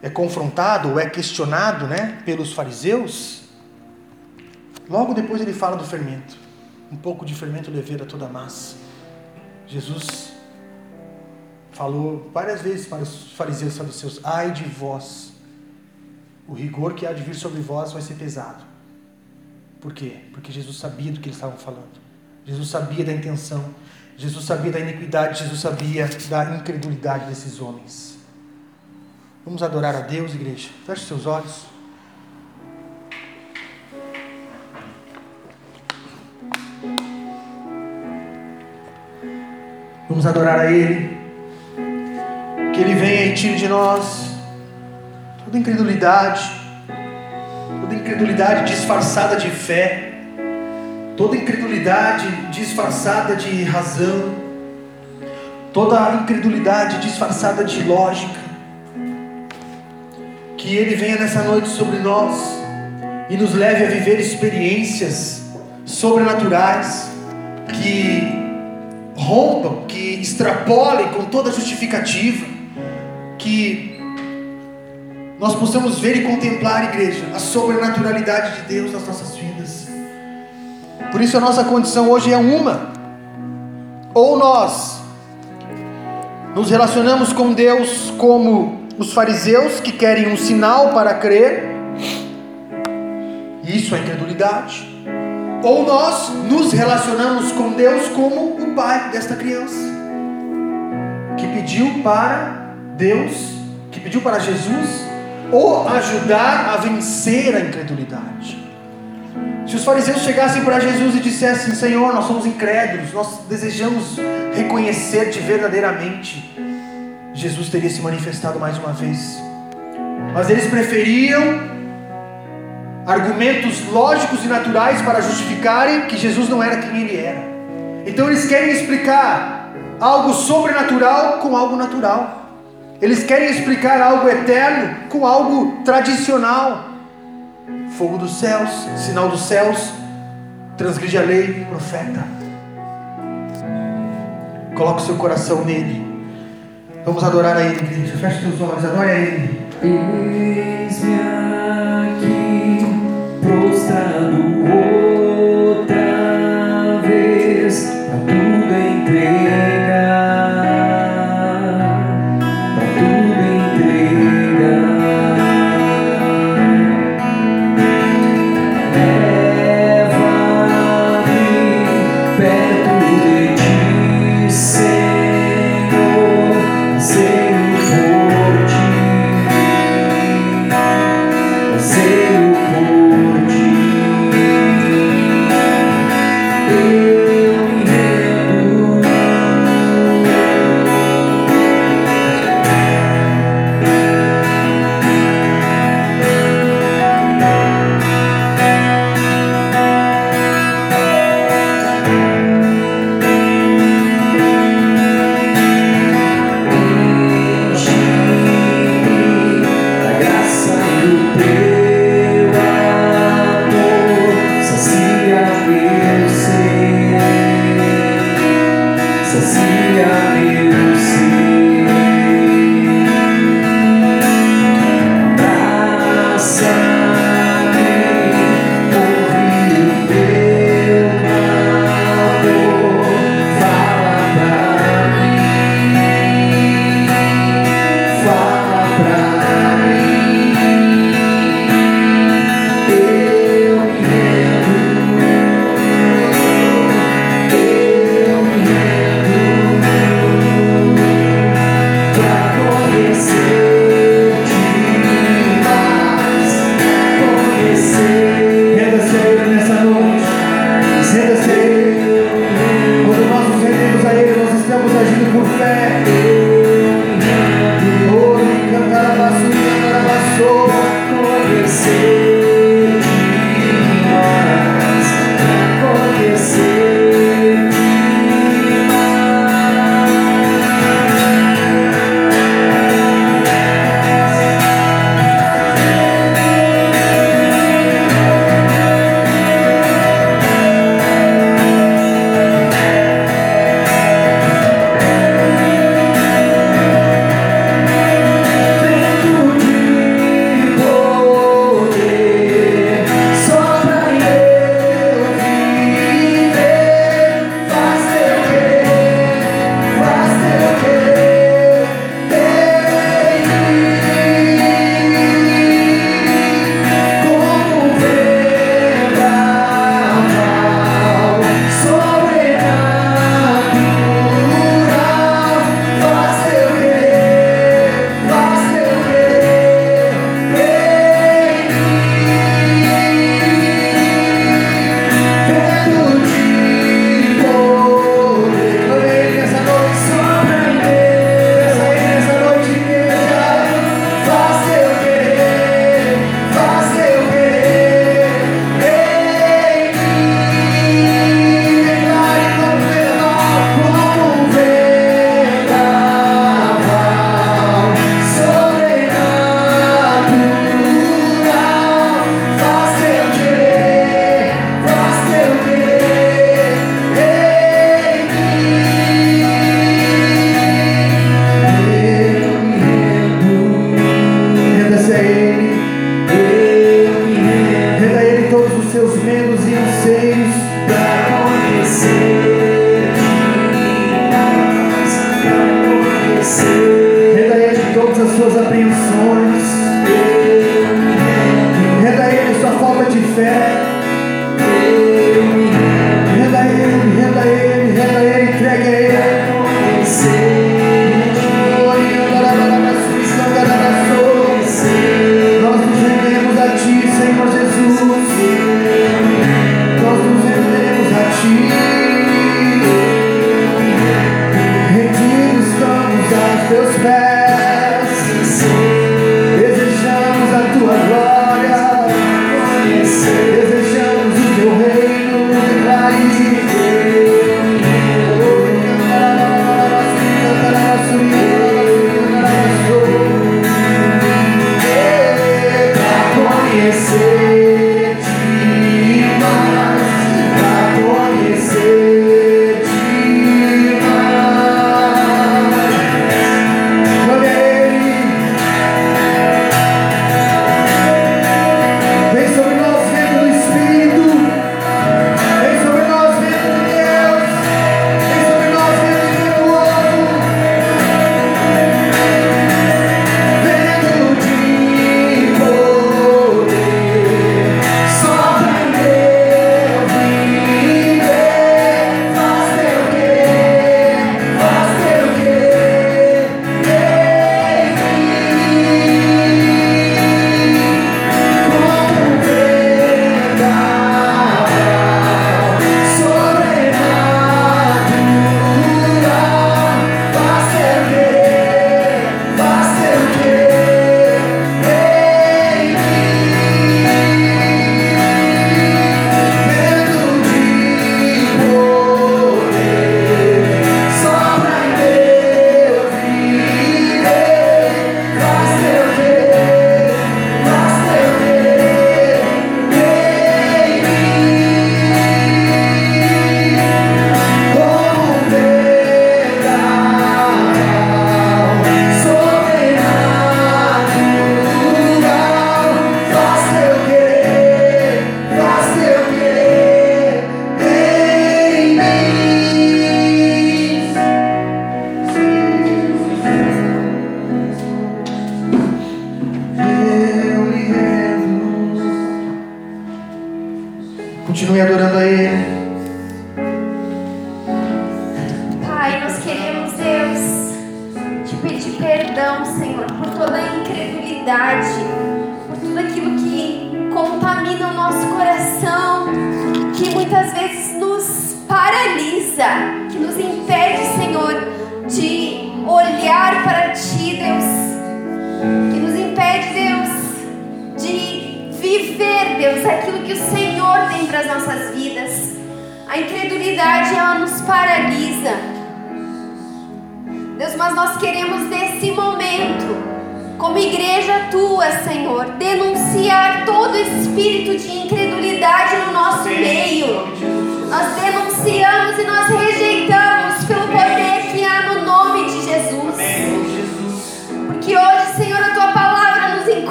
é confrontado ou é questionado né, pelos fariseus, Logo depois ele fala do fermento. Um pouco de fermento leveira toda a massa. Jesus falou várias vezes para os fariseus e saduceus: ai de vós, o rigor que há de vir sobre vós vai ser pesado. Por quê? Porque Jesus sabia do que eles estavam falando. Jesus sabia da intenção. Jesus sabia da iniquidade. Jesus sabia da incredulidade desses homens. Vamos adorar a Deus, igreja. Feche seus olhos. Vamos adorar a Ele. Que Ele venha e tire de nós toda incredulidade, toda incredulidade disfarçada de fé, toda incredulidade disfarçada de razão, toda incredulidade disfarçada de lógica. Que Ele venha nessa noite sobre nós e nos leve a viver experiências sobrenaturais que rompam, que extrapolem com toda justificativa, que nós possamos ver e contemplar, igreja, a sobrenaturalidade de Deus nas nossas vidas. Por isso a nossa condição hoje é uma: ou nós nos relacionamos com Deus como os fariseus que querem um sinal para crer, e isso é incredulidade. Ou nós nos relacionamos com Deus como o pai desta criança, que pediu para Deus, que pediu para Jesus, o ajudar a vencer a incredulidade. Se os fariseus chegassem para Jesus e dissessem: Senhor, nós somos incrédulos, nós desejamos reconhecer-te verdadeiramente, Jesus teria se manifestado mais uma vez. Mas eles preferiam argumentos lógicos e naturais para justificarem que Jesus não era quem ele era. Então eles querem explicar algo sobrenatural com algo natural. Eles querem explicar algo eterno com algo tradicional. Fogo dos céus, sinal dos céus, transgride a lei, profeta. Coloque o seu coração nele. Vamos adorar a Ele, igreja. Feche seus olhos, adore a Ele. Eis-me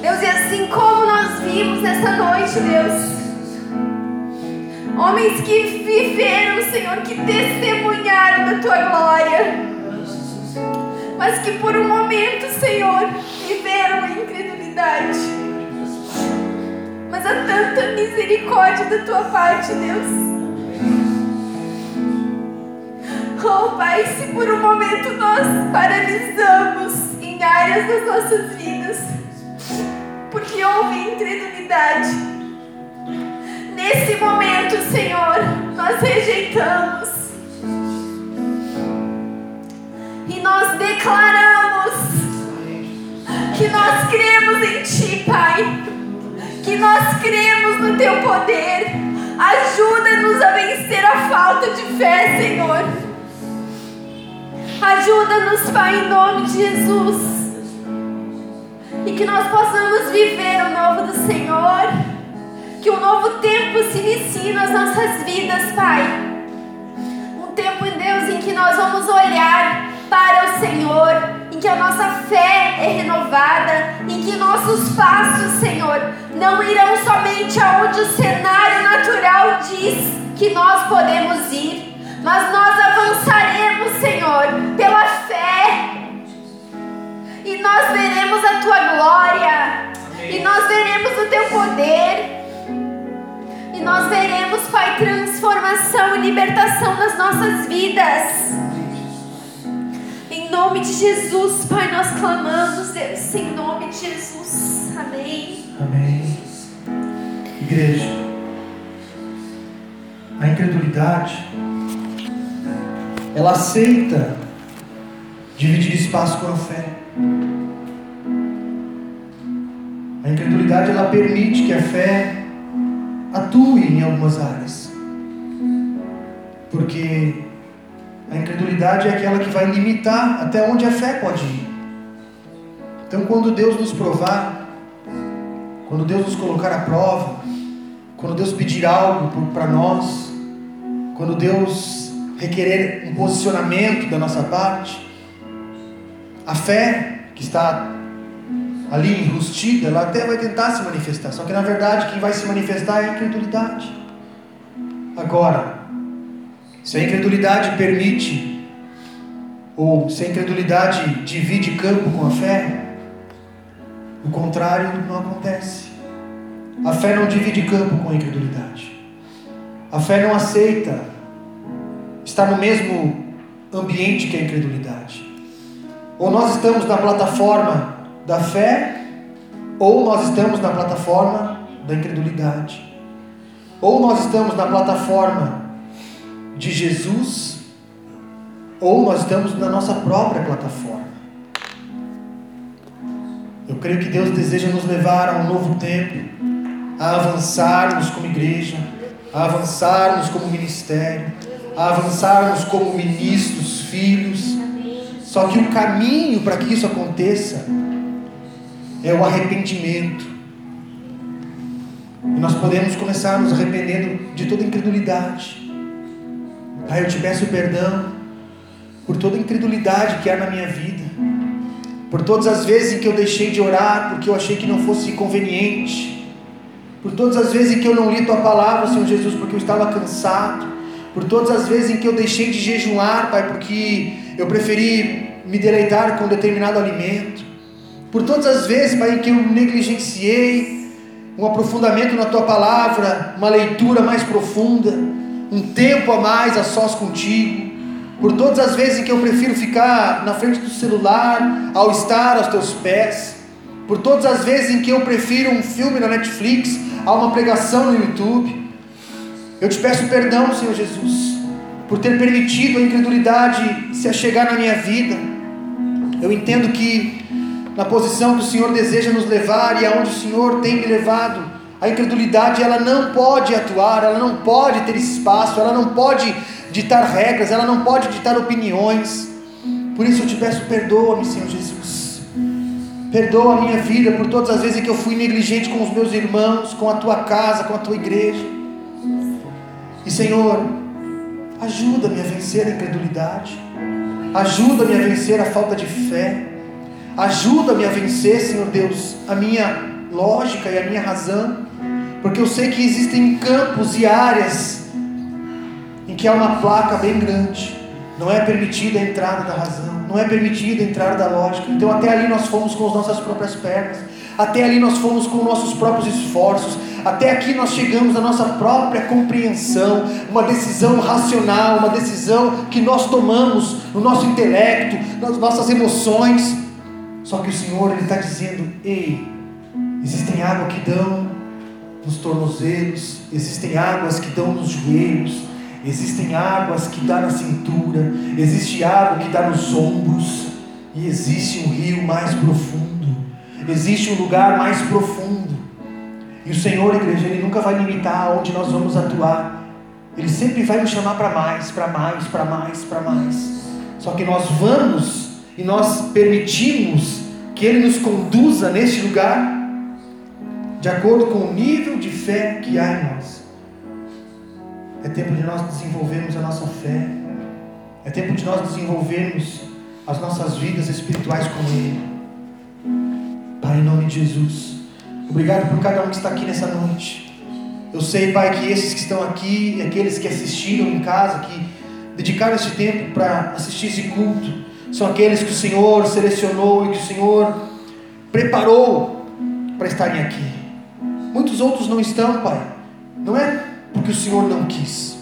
Deus, e assim como nós vimos essa noite, Deus, homens que viveram, Senhor, que testemunharam da tua glória, mas que por um momento, Senhor, viveram a incredulidade. Mas há tanta misericórdia da tua parte, Deus. Oh Pai, se por um momento nós paralisamos em áreas das nossas vidas, porque houve incredulidade, nesse momento, Senhor, nós rejeitamos e nós declaramos que nós cremos em Ti, Pai, que nós cremos no Teu poder. Ajuda-nos a vencer a falta de fé, Senhor. Ajuda-nos, Pai, em nome de Jesus. E que nós possamos viver o novo do Senhor. Que um novo tempo se inicie nas nossas vidas, Pai. Um tempo em Deus em que nós vamos olhar para o Senhor, em que a nossa fé é renovada, em que nossos passos, Senhor, não irão somente aonde o cenário natural diz que nós podemos ir, mas nós avançaremos, Senhor, pela fé. E nós veremos a tua glória, e nós veremos o teu poder. E nós veremos, Pai, transformação e libertação nas nossas vidas. Em nome de Jesus, Pai, nós clamamos, Deus, em nome de Jesus. Amém. Amém. Igreja, a incredulidade, ela aceita dividir espaço com a fé. A incredulidade, ela permite que a fé atue em algumas áreas. Porque a incredulidade é aquela que vai limitar até onde a fé pode ir. Então, quando Deus nos provar, quando Deus nos colocar à prova, quando Deus pedir algo para nós, quando Deus requerer um posicionamento da nossa parte, a fé que está ali enrustida, ela até vai tentar se manifestar, só que na verdade quem vai se manifestar é a incredulidade. Agora, se a incredulidade permite, ou se a incredulidade divide campo com a fé, o contrário não acontece. A fé não divide campo com a incredulidade. A fé não aceita estar no mesmo ambiente que a incredulidade. Ou nós estamos na plataforma da fé, ou nós estamos na plataforma da incredulidade. Ou nós estamos na plataforma de Jesus, ou nós estamos na nossa própria plataforma. Eu creio que Deus deseja nos levar a um novo tempo, a avançarmos como igreja, a avançarmos como ministério, a avançarmos como ministros, filhos. Só que o caminho para que isso aconteça é o arrependimento. E nós podemos começar nos arrependendo de toda incredulidade. Pai, eu te peço perdão por toda incredulidade que há na minha vida, por todas as vezes em que eu deixei de orar porque eu achei que não fosse conveniente, por todas as vezes em que eu não li tua palavra, Senhor Jesus, porque eu estava cansado, por todas as vezes em que eu deixei de jejuar, Pai, porque eu preferi me deleitar com determinado alimento, por todas as vezes, Pai, em que eu negligenciei um aprofundamento na tua palavra, uma leitura mais profunda, um tempo a mais a sós contigo, por todas as vezes em que eu prefiro ficar na frente do celular ao estar aos teus pés, por todas as vezes em que eu prefiro um filme na Netflix a uma pregação no YouTube. Eu te peço perdão, Senhor Jesus, por ter permitido a incredulidade se achegar na minha vida. Eu entendo que na posição que o Senhor deseja nos levar e aonde o Senhor tem me levado, a incredulidade ela não pode atuar, ela não pode ter espaço, ela não pode ditar regras, ela não pode ditar opiniões. Por isso eu te peço, perdoa-me, Senhor Jesus. Perdoa a minha vida por todas as vezes que eu fui negligente com os meus irmãos, com a tua casa, com a tua igreja. E Senhor, ajuda-me a vencer a incredulidade. Ajuda-me a vencer a falta de fé. Ajuda-me a vencer, Senhor Deus, a minha lógica e a minha razão. Porque eu sei que existem campos e áreas em que há uma placa bem grande. Não é permitida a entrada da razão, não é permitida a entrada da lógica. Então até ali nós fomos com as nossas próprias pernas. Até ali nós fomos com nossos próprios esforços. Até aqui nós chegamos à nossa própria compreensão, uma decisão racional, uma decisão que nós tomamos no nosso intelecto, nas nossas emoções. Só que o Senhor ele está dizendo: ei, existem águas que dão nos tornozelos, existem águas que dão nos joelhos, existem águas que dá na cintura, existe água que dá nos ombros, e existe um rio mais profundo, existe um lugar mais profundo. E o Senhor, igreja, Ele nunca vai limitar onde nós vamos atuar. Ele sempre vai nos chamar para mais, para mais, para mais, para mais. Só que nós vamos e nós permitimos que Ele nos conduza neste lugar de acordo com o nível de fé que há em nós. É tempo de nós desenvolvermos a nossa fé. É tempo de nós desenvolvermos as nossas vidas espirituais com Ele. Pai, em nome de Jesus. Obrigado por cada um que está aqui nessa noite. Eu sei, Pai, que esses que estão aqui aqueles que assistiram em casa, que dedicaram esse tempo para assistir esse culto, são aqueles que o Senhor selecionou e que o Senhor preparou para estarem aqui. Muitos outros não estão, Pai. Não é porque o Senhor não quis,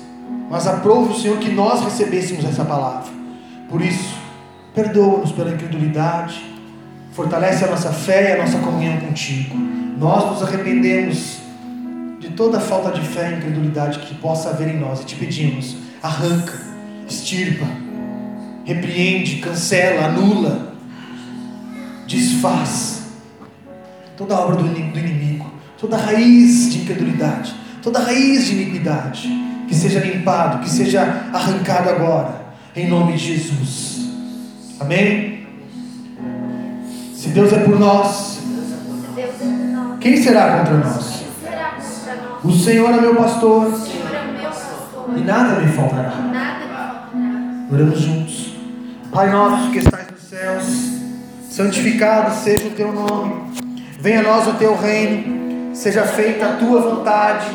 mas aprove o Senhor que nós recebêssemos essa palavra. Por isso, perdoa-nos pela incredulidade, fortalece a nossa fé e a nossa comunhão contigo. Nós nos arrependemos de toda falta de fé e incredulidade que possa haver em nós e te pedimos: arranca, extirpa, repreende, cancela, anula, desfaz toda a obra do inimigo, toda raiz de incredulidade, toda raiz de iniquidade, que seja limpado, que seja arrancado agora, em nome de Jesus. Amém? Se Deus é por nós, Deus é por nós. Quem será contra nós? O Senhor é meu pastor é e nada me faltará. Nada me faltará. Oramos juntos. Pai nosso que estás nos céus, santificado seja o teu nome. Venha a nós o teu reino. Seja feita a tua vontade,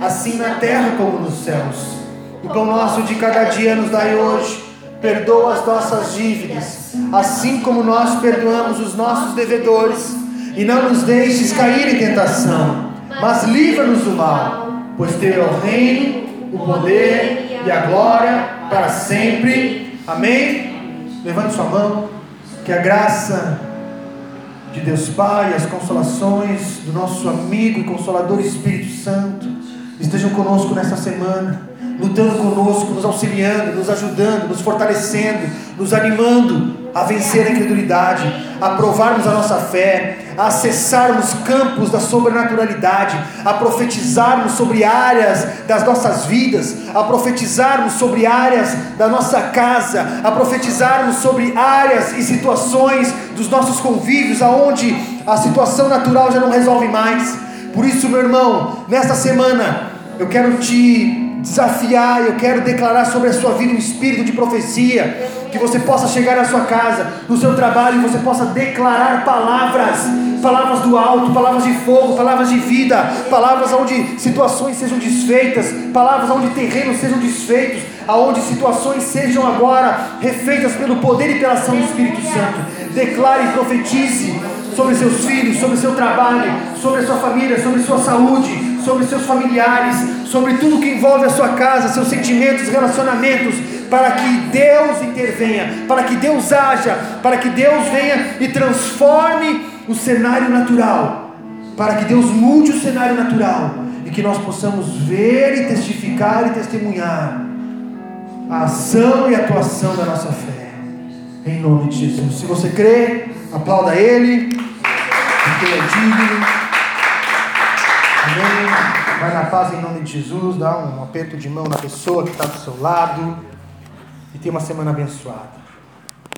assim na terra como nos céus. O pão nosso de cada dia nos dai hoje. Perdoa as nossas dívidas, assim como nós perdoamos os nossos devedores. E não nos deixes cair em tentação, mas livra-nos do mal, pois teu é o reino, o poder e a glória para sempre. Amém? Levante sua mão, que a graça de Deus Pai, as consolações do nosso amigo e consolador Espírito Santo estejam conosco nessa semana, lutando conosco, nos auxiliando, nos ajudando, nos fortalecendo, nos animando a vencer a incredulidade, a provarmos a nossa fé, a acessarmos campos da sobrenaturalidade, a profetizarmos sobre áreas das nossas vidas, a profetizarmos sobre áreas da nossa casa, a profetizarmos sobre áreas e situações dos nossos convívios, aonde a situação natural já não resolve mais. Por isso, meu irmão, nesta semana eu quero te desafiar, eu quero declarar sobre a sua vida um espírito de profecia, que você possa chegar na sua casa, no seu trabalho, e você possa declarar palavras, palavras do alto, palavras de fogo, palavras de vida, palavras onde situações sejam desfeitas, palavras onde terrenos sejam desfeitos, aonde situações sejam agora refeitas pelo poder e pela ação do Espírito Santo. Declare e profetize sobre seus filhos, sobre seu trabalho, sobre a sua família, sobre sua saúde, sobre seus familiares, sobre tudo que envolve a sua casa, seus sentimentos, relacionamentos, para que Deus intervenha, para que Deus haja, para que Deus venha e transforme o cenário natural, para que Deus mude o cenário natural e que nós possamos ver e testificar e testemunhar a ação e a atuação da nossa fé. Em nome de Jesus. Se você crê, aplauda Ele, porque é digno. Amém. Vai na paz em nome de Jesus, dá um aperto de mão na pessoa que está do seu lado e tenha uma semana abençoada.